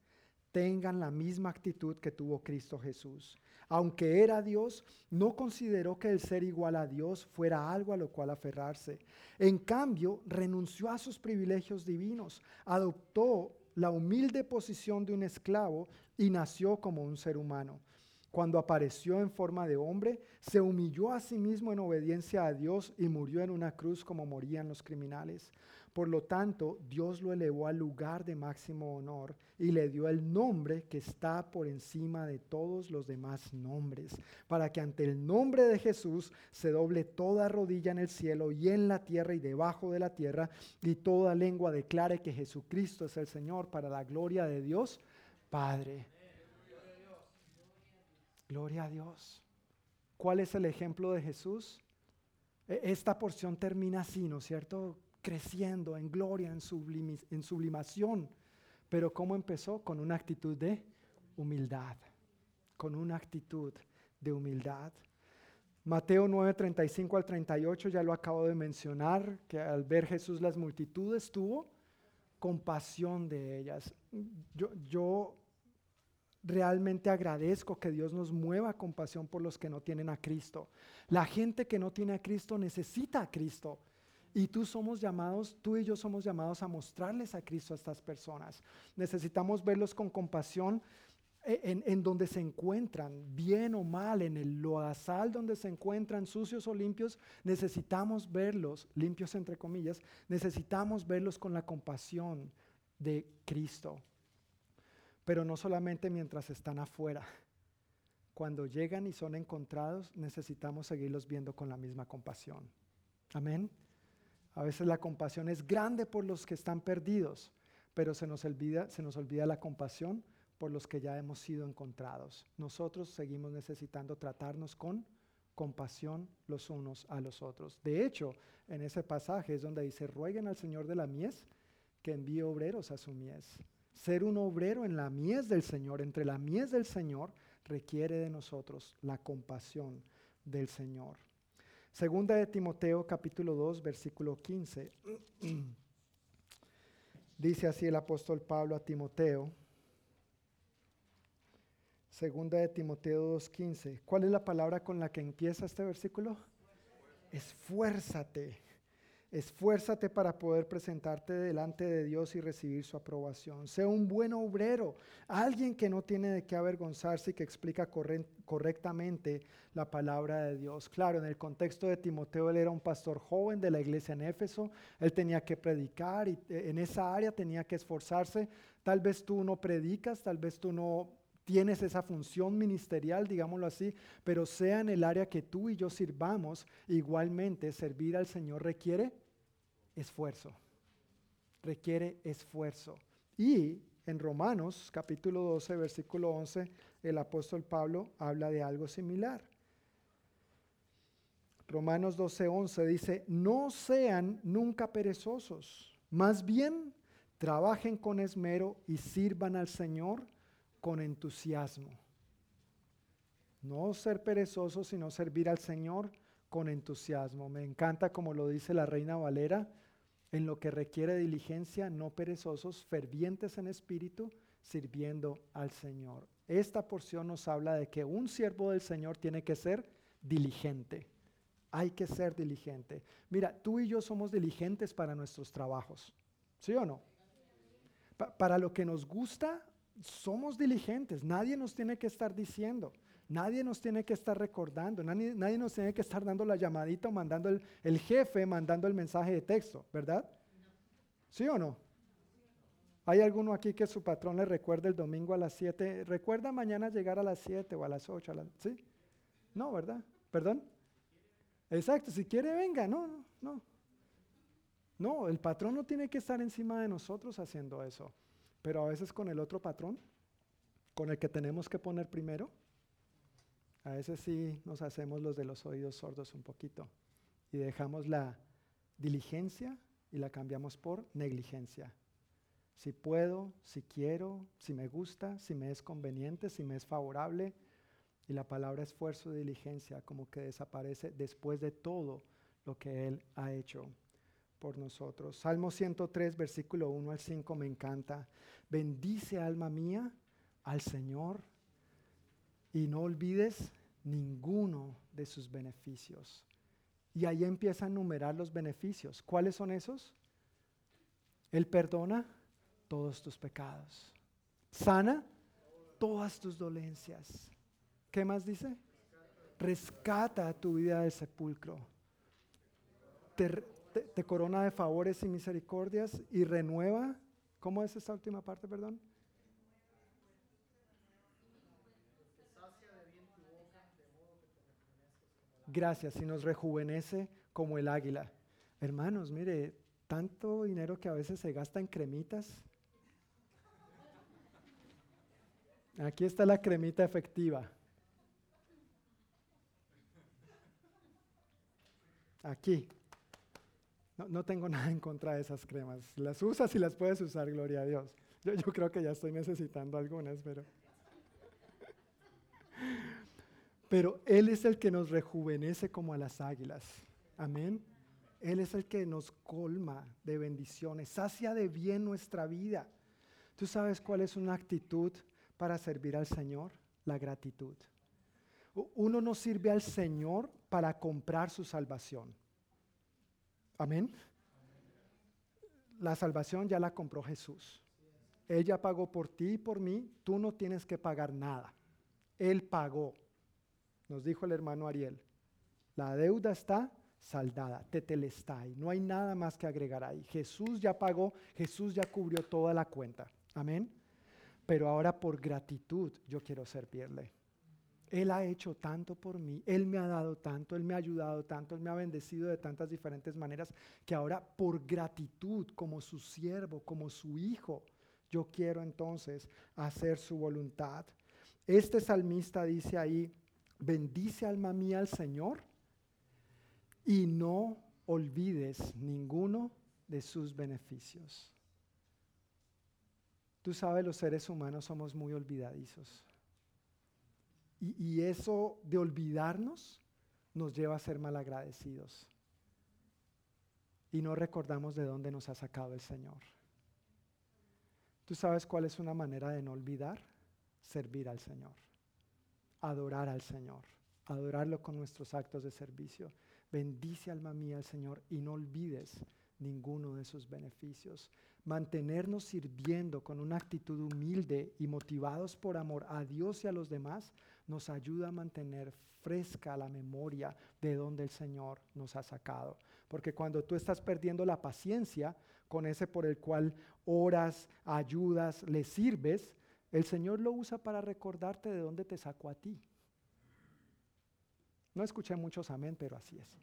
Tengan la misma actitud que tuvo Cristo Jesús aunque era Dios, no consideró que el ser igual a Dios fuera algo a lo cual aferrarse. En cambio, renunció a sus privilegios divinos, adoptó la humilde posición de un esclavo y nació como un ser humano. Cuando apareció en forma de hombre, se humilló a sí mismo en obediencia a Dios y murió en una cruz como morían los criminales. Por lo tanto, Dios lo elevó al lugar de máximo honor y le dio el nombre que está por encima de todos los demás nombres, para que ante el nombre de Jesús se doble toda rodilla en el cielo y en la tierra y debajo de la tierra, y toda lengua declare que Jesucristo es el Señor para la gloria de Dios Padre. Gloria a Dios. ¿Cuál es el ejemplo de Jesús? E, esta porción termina así, ¿no es cierto? Creciendo en gloria, en, sublimación. Pero ¿cómo empezó? Con una actitud de humildad, con una actitud de humildad. Mateo 9, 35 al 38, ya lo acabo de mencionar, que al ver Jesús las multitudes tuvo compasión de ellas. Yo, yo realmente agradezco que Dios nos mueva compasión por los que no tienen a Cristo. La gente que no tiene a Cristo necesita a Cristo. Y tú somos llamados, tú y yo somos llamados a mostrarles a Cristo a estas personas. Necesitamos verlos con compasión e, en, donde se encuentran, bien o mal, en el loazal donde se encuentran, sucios o limpios, necesitamos verlos, limpios entre comillas, necesitamos verlos con la compasión de Cristo. Pero no solamente mientras están afuera. Cuando llegan y son encontrados, necesitamos seguirlos viendo con la misma compasión. Amén. A veces la compasión es grande por los que están perdidos, pero se nos olvida, la compasión por los que ya hemos sido encontrados. Nosotros seguimos necesitando tratarnos con compasión los unos a los otros. De hecho, en ese pasaje es donde dice, rueguen al Señor de la mies que envíe obreros a su mies. Ser un obrero en la mies del Señor, entre la mies del Señor, requiere de nosotros la compasión del Señor. Segunda de Timoteo capítulo 2 versículo 15. Dice así el apóstol Pablo a Timoteo. Segunda de Timoteo 2.15. ¿Cuál es la palabra con la que empieza este versículo? Esfuérzate. Esfuérzate para poder presentarte delante de Dios y recibir su aprobación. Sea un buen obrero, alguien que no tiene de qué avergonzarse y que explica correctamente la palabra de Dios. Claro, en el contexto de Timoteo, él era un pastor joven de la iglesia en Éfeso, él tenía que predicar y eh, en esa área tenía que esforzarse. Tal vez tú no predicas, tal vez tú no tienes esa función ministerial, digámoslo así, pero sea en el área que tú y yo sirvamos, igualmente servir al Señor requiere esfuerzo. Requiere esfuerzo. Y en Romanos capítulo 12, versículo 11, el apóstol Pablo habla de algo similar. Romanos 12, 11 dice, no sean nunca perezosos, más bien trabajen con esmero y sirvan al Señor con entusiasmo. No ser perezoso, sino servir al Señor con entusiasmo. Me encanta como lo dice la Reina Valera, en lo que requiere diligencia, no perezosos, fervientes en espíritu sirviendo al Señor. Esta porción nos habla de que un siervo del Señor tiene que ser diligente. Hay que ser diligente. Mira, tú y yo somos diligentes para nuestros trabajos. ¿Sí o no? para lo que nos gusta, somos diligentes. Nadie nos tiene que estar diciendo. Nadie nos tiene que estar recordando, nadie, nos tiene que estar dando la llamadita o mandando el, jefe, mandando el mensaje de texto, ¿verdad? ¿Sí o no? ¿Hay alguno aquí que su patrón le recuerde el domingo a las 7? ¿Recuerda mañana llegar a las 7 o a las 8? ¿Sí? No, ¿verdad? ¿Perdón? Exacto, si quiere venga, no, no, no. No, el patrón no tiene que estar encima de nosotros haciendo eso, pero a veces con el otro patrón, con el que tenemos que poner primero, a veces sí nos hacemos los de los oídos sordos un poquito y dejamos la diligencia y la cambiamos por negligencia. Si puedo, si quiero, si me gusta, si me es conveniente, si me es favorable. Y la palabra esfuerzo y diligencia como que desaparece después de todo lo que Él ha hecho por nosotros. Salmo 103, versículo 1 al 5 me encanta. Bendice alma mía al Señor y no olvides ninguno de sus beneficios. Y ahí empieza a enumerar los beneficios. ¿Cuáles son esos? Él perdona todos tus pecados. Sana todas tus dolencias. ¿Qué más dice? Rescata tu vida del sepulcro. Te corona de favores y misericordias y renueva. ¿Cómo es esta última parte, perdón? Gracias, y nos rejuvenece como el águila. Hermanos, mire, tanto dinero que a veces se gasta en cremitas. Aquí está la cremita efectiva. Aquí. No, tengo nada en contra de esas cremas. Las usas y las puedes usar, gloria a Dios. Yo, yo creo que ya estoy necesitando algunas, pero... Pero Él es el que nos rejuvenece como a las águilas. Amén. Él es el que nos colma de bendiciones, sacia de bien nuestra vida. ¿Tú sabes cuál es una actitud para servir al Señor? La gratitud. Uno no sirve al Señor para comprar su salvación. Amén. La salvación ya la compró Jesús. Ella pagó por ti y por mí. Tú no tienes que pagar nada. Él pagó. Nos dijo el hermano Ariel, la deuda está saldada, tetelestai, no hay nada más que agregar ahí. Jesús ya pagó, Jesús ya cubrió toda la cuenta. Amén. Pero ahora por gratitud yo quiero servirle. Él ha hecho tanto por mí, Él me ha dado tanto, Él me ha ayudado tanto, Él me ha bendecido de tantas diferentes maneras, que ahora por gratitud, como su siervo, como su hijo, yo quiero entonces hacer su voluntad. Este salmista dice ahí, bendice alma mía al Señor y no olvides ninguno de sus beneficios. Tú sabes, los seres humanos somos muy olvidadizos. Y, eso de olvidarnos nos lleva a ser malagradecidos. Y no recordamos de dónde nos ha sacado el Señor. ¿Tú sabes cuál es una manera de no olvidar? Servir al Señor adorar al Señor, adorarlo con nuestros actos de servicio. Bendice alma mía al Señor y no olvides ninguno de sus beneficios. Mantenernos sirviendo con una actitud humilde y motivados por amor a Dios y a los demás nos ayuda a mantener fresca la memoria de donde el Señor nos ha sacado. Porque cuando tú estás perdiendo la paciencia con ese por el cual oras, ayudas, le sirves, el Señor lo usa para recordarte de dónde te sacó a ti. No escuché muchos amén, pero así es.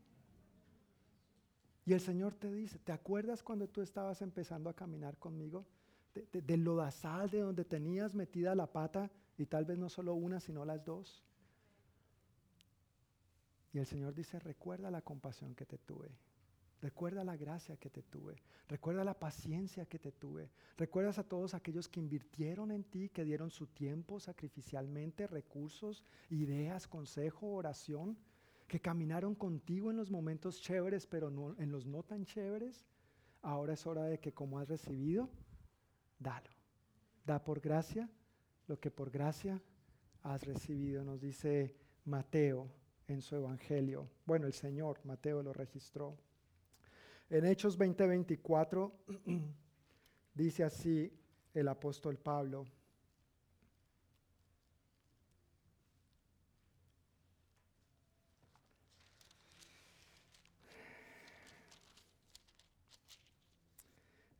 Y el Señor te dice, ¿te acuerdas cuando tú estabas empezando a caminar conmigo? De, del lodazal de donde tenías metida la pata y tal vez no solo una, sino las dos. Y el Señor dice, recuerda la compasión que te tuve. Recuerda la gracia que te tuve. Recuerda la paciencia que te tuve. Recuerdas a todos aquellos que invirtieron en ti, que dieron su tiempo sacrificialmente, recursos, ideas, consejo, oración, que caminaron contigo en los momentos chéveres, pero no, en los no tan chéveres. Ahora es hora de que como has recibido, dalo. Da por gracia lo que por gracia has recibido, nos dice Mateo en su Evangelio. Bueno, el Señor, Mateo lo registró. En Hechos 20:24 dice así el apóstol Pablo.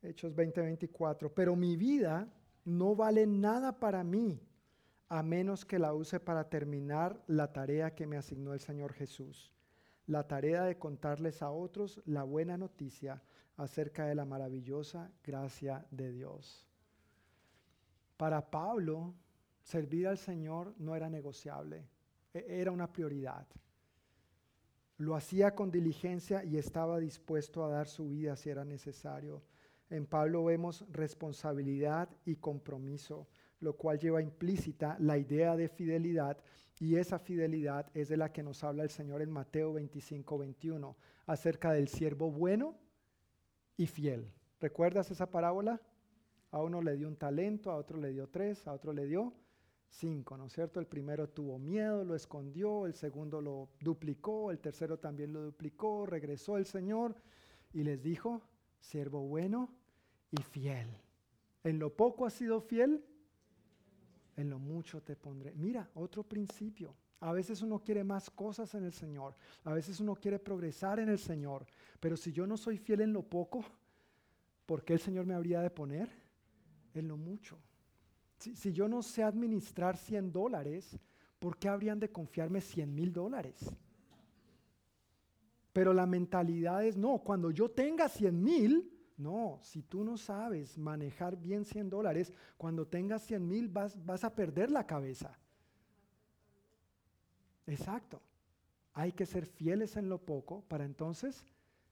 Hechos 20:24, pero mi vida no vale nada para mí a menos que la use para terminar la tarea que me asignó el Señor Jesús, la tarea de contarles a otros la buena noticia acerca de la maravillosa gracia de Dios. Para Pablo, servir al Señor no era negociable, e-, era una prioridad. Lo hacía con diligencia y estaba dispuesto a dar su vida si era necesario. En Pablo vemos responsabilidad y compromiso lo cual lleva implícita la idea de fidelidad y esa fidelidad es de la que nos habla el Señor en Mateo 25, 21, acerca del siervo bueno y fiel. ¿Recuerdas esa parábola? A uno le dio un talento, a otro le dio tres, a otro le dio cinco, ¿no es cierto? El primero tuvo miedo, lo escondió, el segundo lo duplicó, el tercero también lo duplicó, regresó el Señor y les dijo, siervo bueno y fiel. En lo poco has sido fiel, en lo mucho te pondré. Mira, otro principio. A veces uno quiere más cosas en el Señor, a veces uno quiere progresar en el Señor, pero si yo no soy fiel en lo poco, ¿por qué el Señor me habría de poner en lo mucho? Si, yo no sé administrar 100 dólares, ¿por qué habrían de confiarme 100 mil dólares? Pero la mentalidad es, no, cuando yo tenga 100 mil, no, si tú no sabes manejar bien 100 dólares, cuando tengas 100 mil vas, vas a perder la cabeza. Exacto. Hay que ser fieles en lo poco para entonces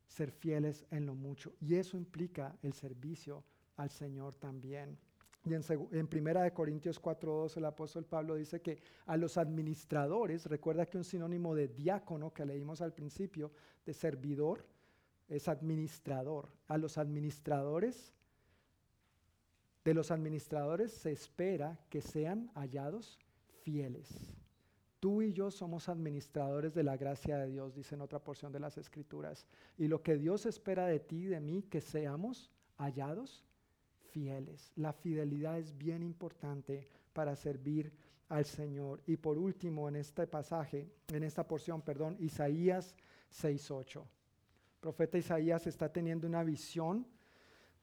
ser fieles en lo mucho. Y eso implica el servicio al Señor también. Y en, en Primera de Corintios 4.2 el apóstol Pablo dice que a los administradores, recuerda que un sinónimo de diácono que leímos al principio, de servidor, es administrador. A los administradores, de los administradores se espera que sean hallados fieles. Tú y yo somos administradores de la gracia de Dios, dice en otra porción de las Escrituras. Y lo que Dios espera de ti y de mí, que seamos hallados fieles. La fidelidad es bien importante para servir al Señor. Y por último, en este pasaje, en esta porción, perdón, Isaías 6.8 profeta Isaías está teniendo una visión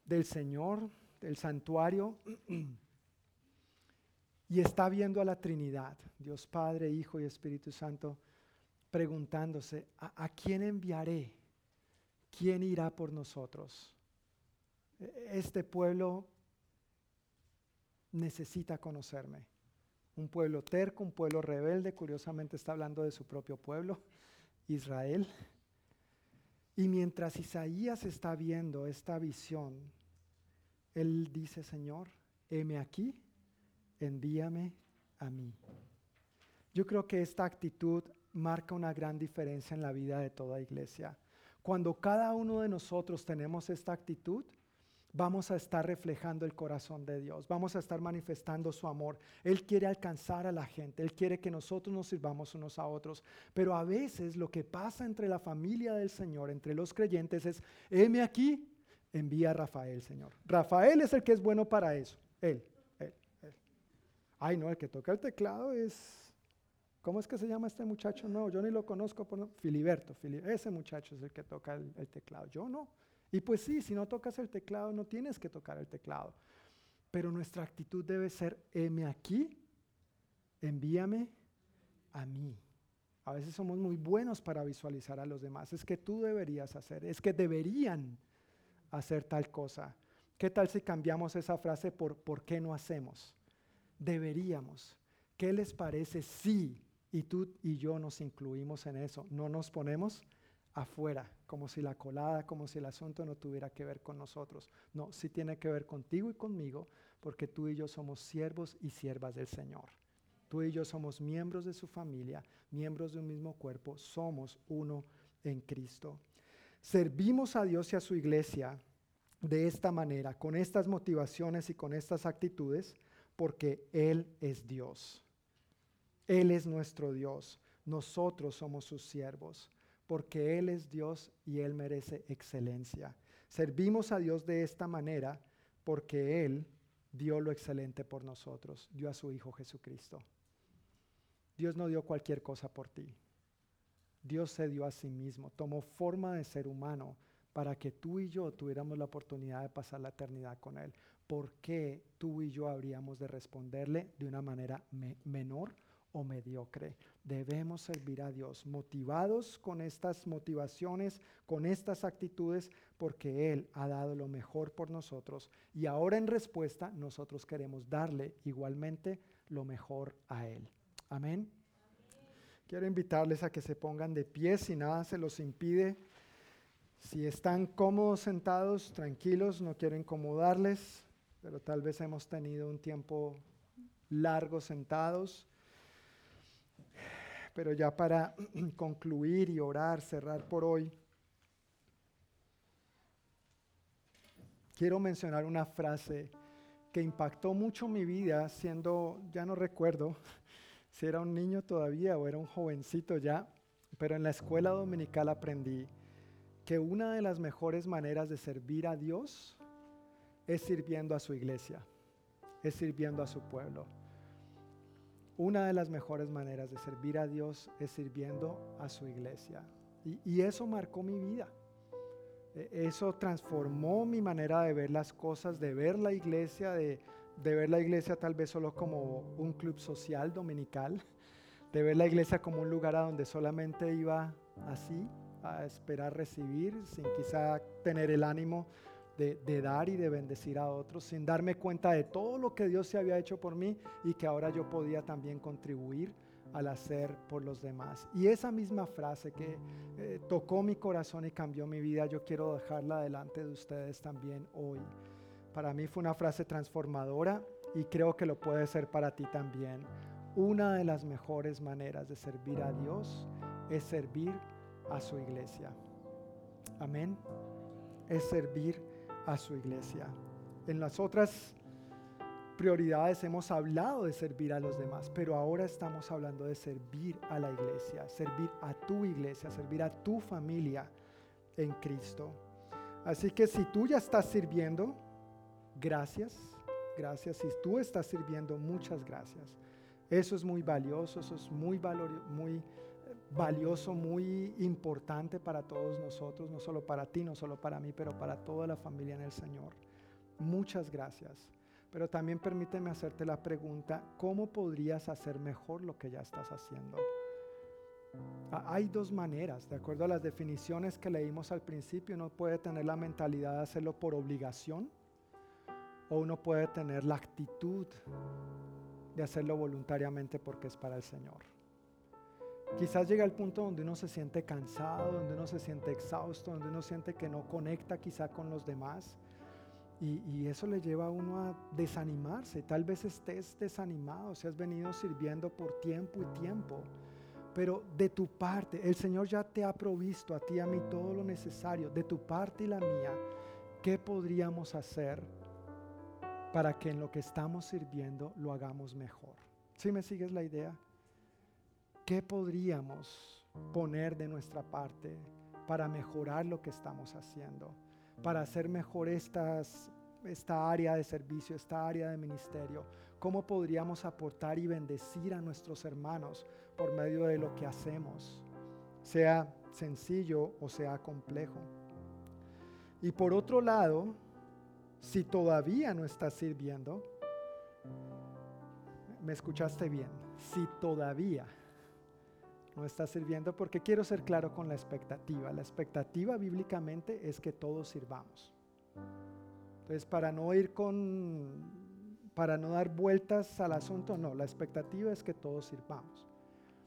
del Señor, del santuario, y está viendo a la Trinidad, Dios Padre, Hijo y Espíritu Santo, preguntándose, ¿a, quién enviaré? ¿Quién irá por nosotros? Este pueblo necesita conocerme. Un pueblo terco, un pueblo rebelde, curiosamente está hablando de su propio pueblo, Israel. Y mientras Isaías está viendo esta visión, él dice, Señor, heme aquí, envíame a mí. Yo creo que esta actitud marca una gran diferencia en la vida de toda iglesia. Cuando cada uno de nosotros tenemos esta actitud, vamos a estar reflejando el corazón de Dios, vamos a estar manifestando su amor. Él quiere alcanzar a la gente, Él quiere que nosotros nos sirvamos unos a otros. Pero a veces lo que pasa entre la familia del Señor, entre los creyentes, es, heme aquí, envía a Rafael, Señor. Rafael es el que es bueno para eso, Él, Él, Él. Ay, no, el que toca el teclado es... ¿Cómo es que se llama este muchacho? No, yo ni lo conozco. Por Filiberto, ese muchacho es el que toca el teclado. Yo no. Y pues sí, si no tocas el teclado, no tienes que tocar el teclado. Pero nuestra actitud debe ser, heme aquí, envíame a mí. A veces somos muy buenos para visualizar a los demás. Es que tú deberías hacer, es que deberían hacer tal cosa. ¿Qué tal si cambiamos esa frase por ¿por qué no hacemos? Deberíamos. ¿Qué les parece si y tú y yo nos incluimos en eso? No nos ponemos afuera, como si la colada, como si el asunto no tuviera que ver con nosotros. No, sí tiene que ver contigo y conmigo, porque tú y yo somos siervos y siervas del Señor. Tú y yo somos miembros de su familia, miembros de un mismo cuerpo, somos uno en Cristo. Servimos a Dios y a su iglesia de esta manera, con estas motivaciones y con estas actitudes, porque Él es Dios. Él es nuestro Dios. Nosotros somos sus siervos, porque Él es Dios y Él merece excelencia. Servimos a Dios de esta manera porque Él dio lo excelente por nosotros, dio a su Hijo Jesucristo. Dios no dio cualquier cosa por ti. Dios se dio a sí mismo, tomó forma de ser humano para que tú y yo tuviéramos la oportunidad de pasar la eternidad con Él. ¿Por qué tú y yo habríamos de responderle de una manera menor o mediocre? Debemos servir a Dios motivados con estas motivaciones, con estas actitudes, porque Él ha dado lo mejor por nosotros y ahora en respuesta nosotros queremos darle igualmente lo mejor a Él. Amén. Quiero invitarles a que se pongan de pie si nada se los impide. Si están cómodos sentados, tranquilos, no quiero incomodarles, pero tal vez hemos tenido un tiempo largo sentados. Pero ya para concluir y orar, cerrar por hoy, quiero mencionar una frase que impactó mucho mi vida siendo, ya no recuerdo, si era un niño todavía o era un jovencito ya, pero en la escuela dominical aprendí que una de las mejores maneras de servir a Dios es sirviendo a su iglesia, es sirviendo a su pueblo. Una de las mejores maneras de servir a Dios es sirviendo a su iglesia. Y, eso marcó mi vida. E, eso transformó mi manera de ver las cosas, de ver la iglesia, de, de ver la iglesia tal vez solo como un club social dominical, de ver la iglesia como un lugar a donde solamente iba así, a esperar recibir, sin quizá tener el ánimo de, dar y de bendecir a otros, sin darme cuenta de todo lo que Dios se había hecho por mí y que ahora yo podía también contribuir al hacer por los demás. Y esa misma frase que eh, tocó mi corazón y cambió mi vida, yo quiero dejarla delante de ustedes también hoy. Para mí fue una frase transformadora y creo que lo puede ser para ti también. Una de las mejores maneras de servir a Dios es servir a su iglesia. Amén. Es servir a su iglesia. En las otras prioridades hemos hablado de servir a los demás, pero ahora estamos hablando de servir a la iglesia, servir a tu iglesia, servir a tu familia en Cristo. Así que si tú ya estás sirviendo, gracias, gracias. Si tú estás sirviendo, muchas gracias. Eso es muy valioso, eso es muy, muy eh, valioso, muy importante para todos nosotros, no solo para ti, no solo para mí, pero para toda la familia en el Señor. Muchas gracias. Pero también permíteme hacerte la pregunta, ¿cómo podrías hacer mejor lo que ya estás haciendo? Hay dos maneras, de acuerdo a las definiciones que leímos al principio, uno puede tener la mentalidad de hacerlo por obligación o uno puede tener la actitud de hacerlo voluntariamente porque es para el Señor. Quizás llega el punto donde uno se siente cansado, donde uno se siente exhausto, donde uno siente que no conecta quizá con los demás. Y, eso le lleva a uno a desanimarse. Tal vez estés desanimado, si has venido sirviendo por tiempo y tiempo. Pero de tu parte, el Señor ya te ha provisto a ti y a mí todo lo necesario. De tu parte y la mía, ¿qué podríamos hacer para que en lo que estamos sirviendo lo hagamos mejor. ¿Sí me sigues la idea? ¿Qué podríamos poner de nuestra parte para mejorar lo que estamos haciendo? Para hacer mejor esta área de servicio, esta área de ministerio. ¿Cómo podríamos aportar y bendecir a nuestros hermanos por medio de lo que hacemos? Sea sencillo o sea complejo. Y por otro lado, si todavía no estás sirviendo, me escuchaste bien, si todavía no estás sirviendo, porque quiero ser claro con la expectativa. La expectativa bíblicamente es que todos sirvamos. Entonces, para no ir con, para no dar vueltas al asunto, no, la expectativa es que todos sirvamos.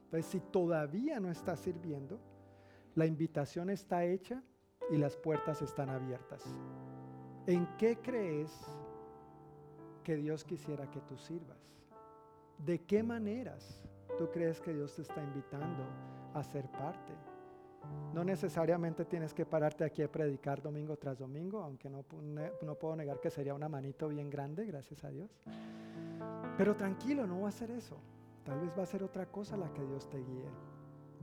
Entonces, si todavía no estás sirviendo, la invitación está hecha y las puertas están abiertas. ¿En qué crees que Dios quisiera que tú sirvas? ¿De qué maneras tú crees que Dios te está invitando a ser parte? No necesariamente tienes que pararte aquí a predicar domingo tras domingo, aunque no, no puedo negar que sería una manito bien grande, gracias a Dios. Pero tranquilo, no va a ser eso. Tal vez va a ser otra cosa la que Dios te guíe.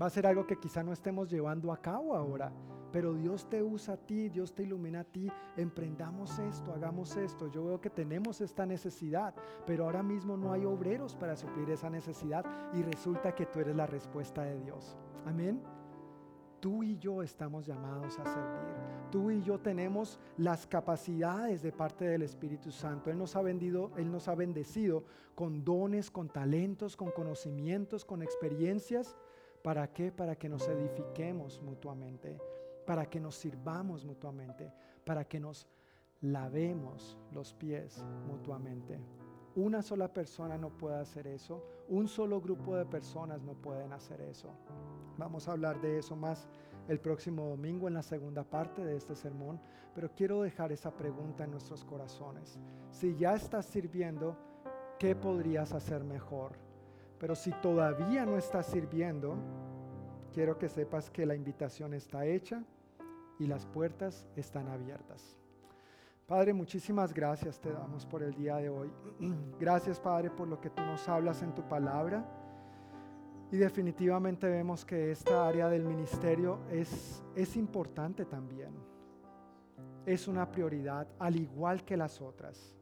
Va a ser algo que quizá no estemos llevando a cabo ahora, pero Dios te usa a ti, Dios te ilumina a ti. Emprendamos esto, hagamos esto. Yo veo que tenemos esta necesidad, pero ahora mismo no hay obreros para suplir esa necesidad y resulta que tú eres la respuesta de Dios. Amén. Tú y yo estamos llamados a servir. Tú y yo tenemos las capacidades de parte del Espíritu Santo. Él nos ha él nos ha bendecido con dones, con talentos, con conocimientos, con experiencias. ¿Para qué? Para que nos edifiquemos mutuamente, para que nos sirvamos mutuamente, para que nos lavemos los pies mutuamente. Una sola persona no puede hacer eso. Un solo grupo de personas no pueden hacer eso. Vamos a hablar de eso más el próximo domingo en la segunda parte de este sermón, pero quiero dejar esa pregunta en nuestros corazones. Si ya estás sirviendo, ¿qué podrías hacer mejor? Pero si todavía no estás sirviendo, quiero que sepas que la invitación está hecha y las puertas están abiertas. Padre, muchísimas gracias te damos por el día de hoy. Gracias, Padre, por lo que tú nos hablas en tu palabra. Y definitivamente vemos que esta área del ministerio es, es importante también. Es una prioridad, al igual que las otras.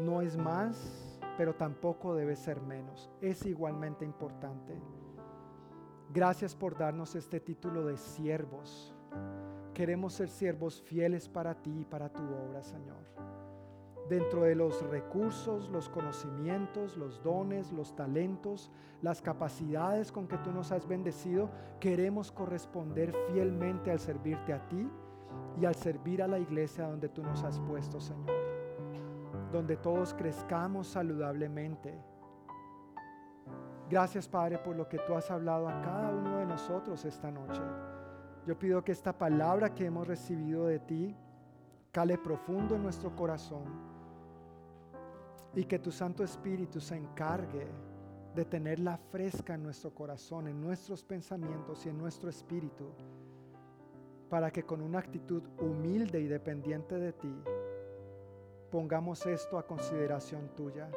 No es más, pero tampoco debe ser menos. Es igualmente importante. Gracias por darnos este título de siervos. Queremos ser siervos fieles para ti y para tu obra, Señor dentro de los recursos, los conocimientos, los dones, los talentos, las capacidades con que tú nos has bendecido, queremos corresponder fielmente al servirte a ti y al servir a la iglesia donde tú nos has puesto, Señor. Donde todos crezcamos saludablemente. Gracias, Padre, por lo que tú has hablado a cada uno de nosotros esta noche. Yo pido que esta palabra que hemos recibido de ti cale profundo en nuestro corazón y que tu Santo Espíritu se encargue de tenerla fresca en nuestro corazón, en nuestros pensamientos y en nuestro espíritu, para que con una actitud humilde y dependiente de ti, pongamos esto a consideración tuya.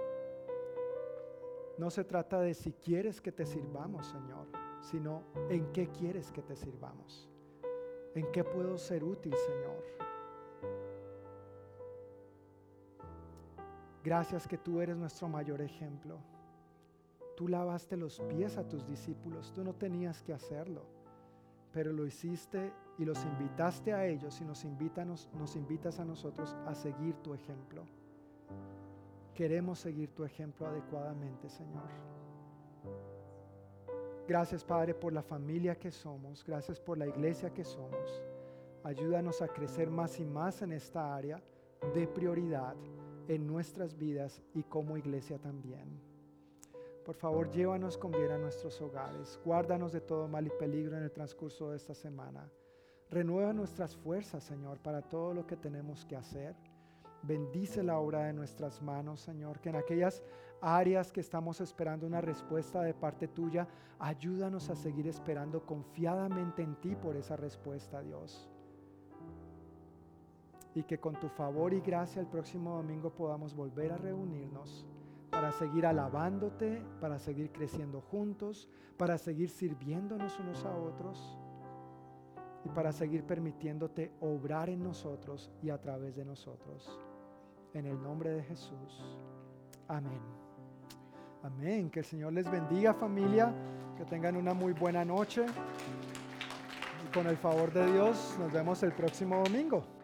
No se trata de si quieres que te sirvamos, Señor, sino en qué quieres que te sirvamos. ¿En qué puedo ser útil, Señor? Gracias que tú eres nuestro mayor ejemplo. Tú lavaste los pies a tus discípulos, tú no tenías que hacerlo, pero lo hiciste y los invitaste a ellos y nos, nos invitas a nosotros a seguir tu ejemplo. Queremos seguir tu ejemplo adecuadamente, Señor. Gracias, Padre, por la familia que somos. Gracias por la iglesia que somos. Ayúdanos a crecer más y más en esta área de prioridad en nuestras vidas y como iglesia también. Por favor, llévanos con bien a nuestros hogares. Guárdanos de todo mal y peligro en el transcurso de esta semana. Renueva nuestras fuerzas, Señor, para todo lo que tenemos que hacer. Bendice la obra de nuestras manos, Señor, que en aquellas áreas que estamos esperando una respuesta de parte tuya, ayúdanos a seguir esperando confiadamente en ti por esa respuesta, Dios y que con tu favor y gracia el próximo domingo podamos volver a reunirnos para seguir alabándote, para seguir creciendo juntos, para seguir sirviéndonos unos a otros y para seguir permitiéndote obrar en nosotros y a través de nosotros. En el nombre de Jesús. Amén. Amén. Que el Señor les bendiga familia, que tengan una muy buena noche. Y con el favor de Dios nos vemos el próximo domingo.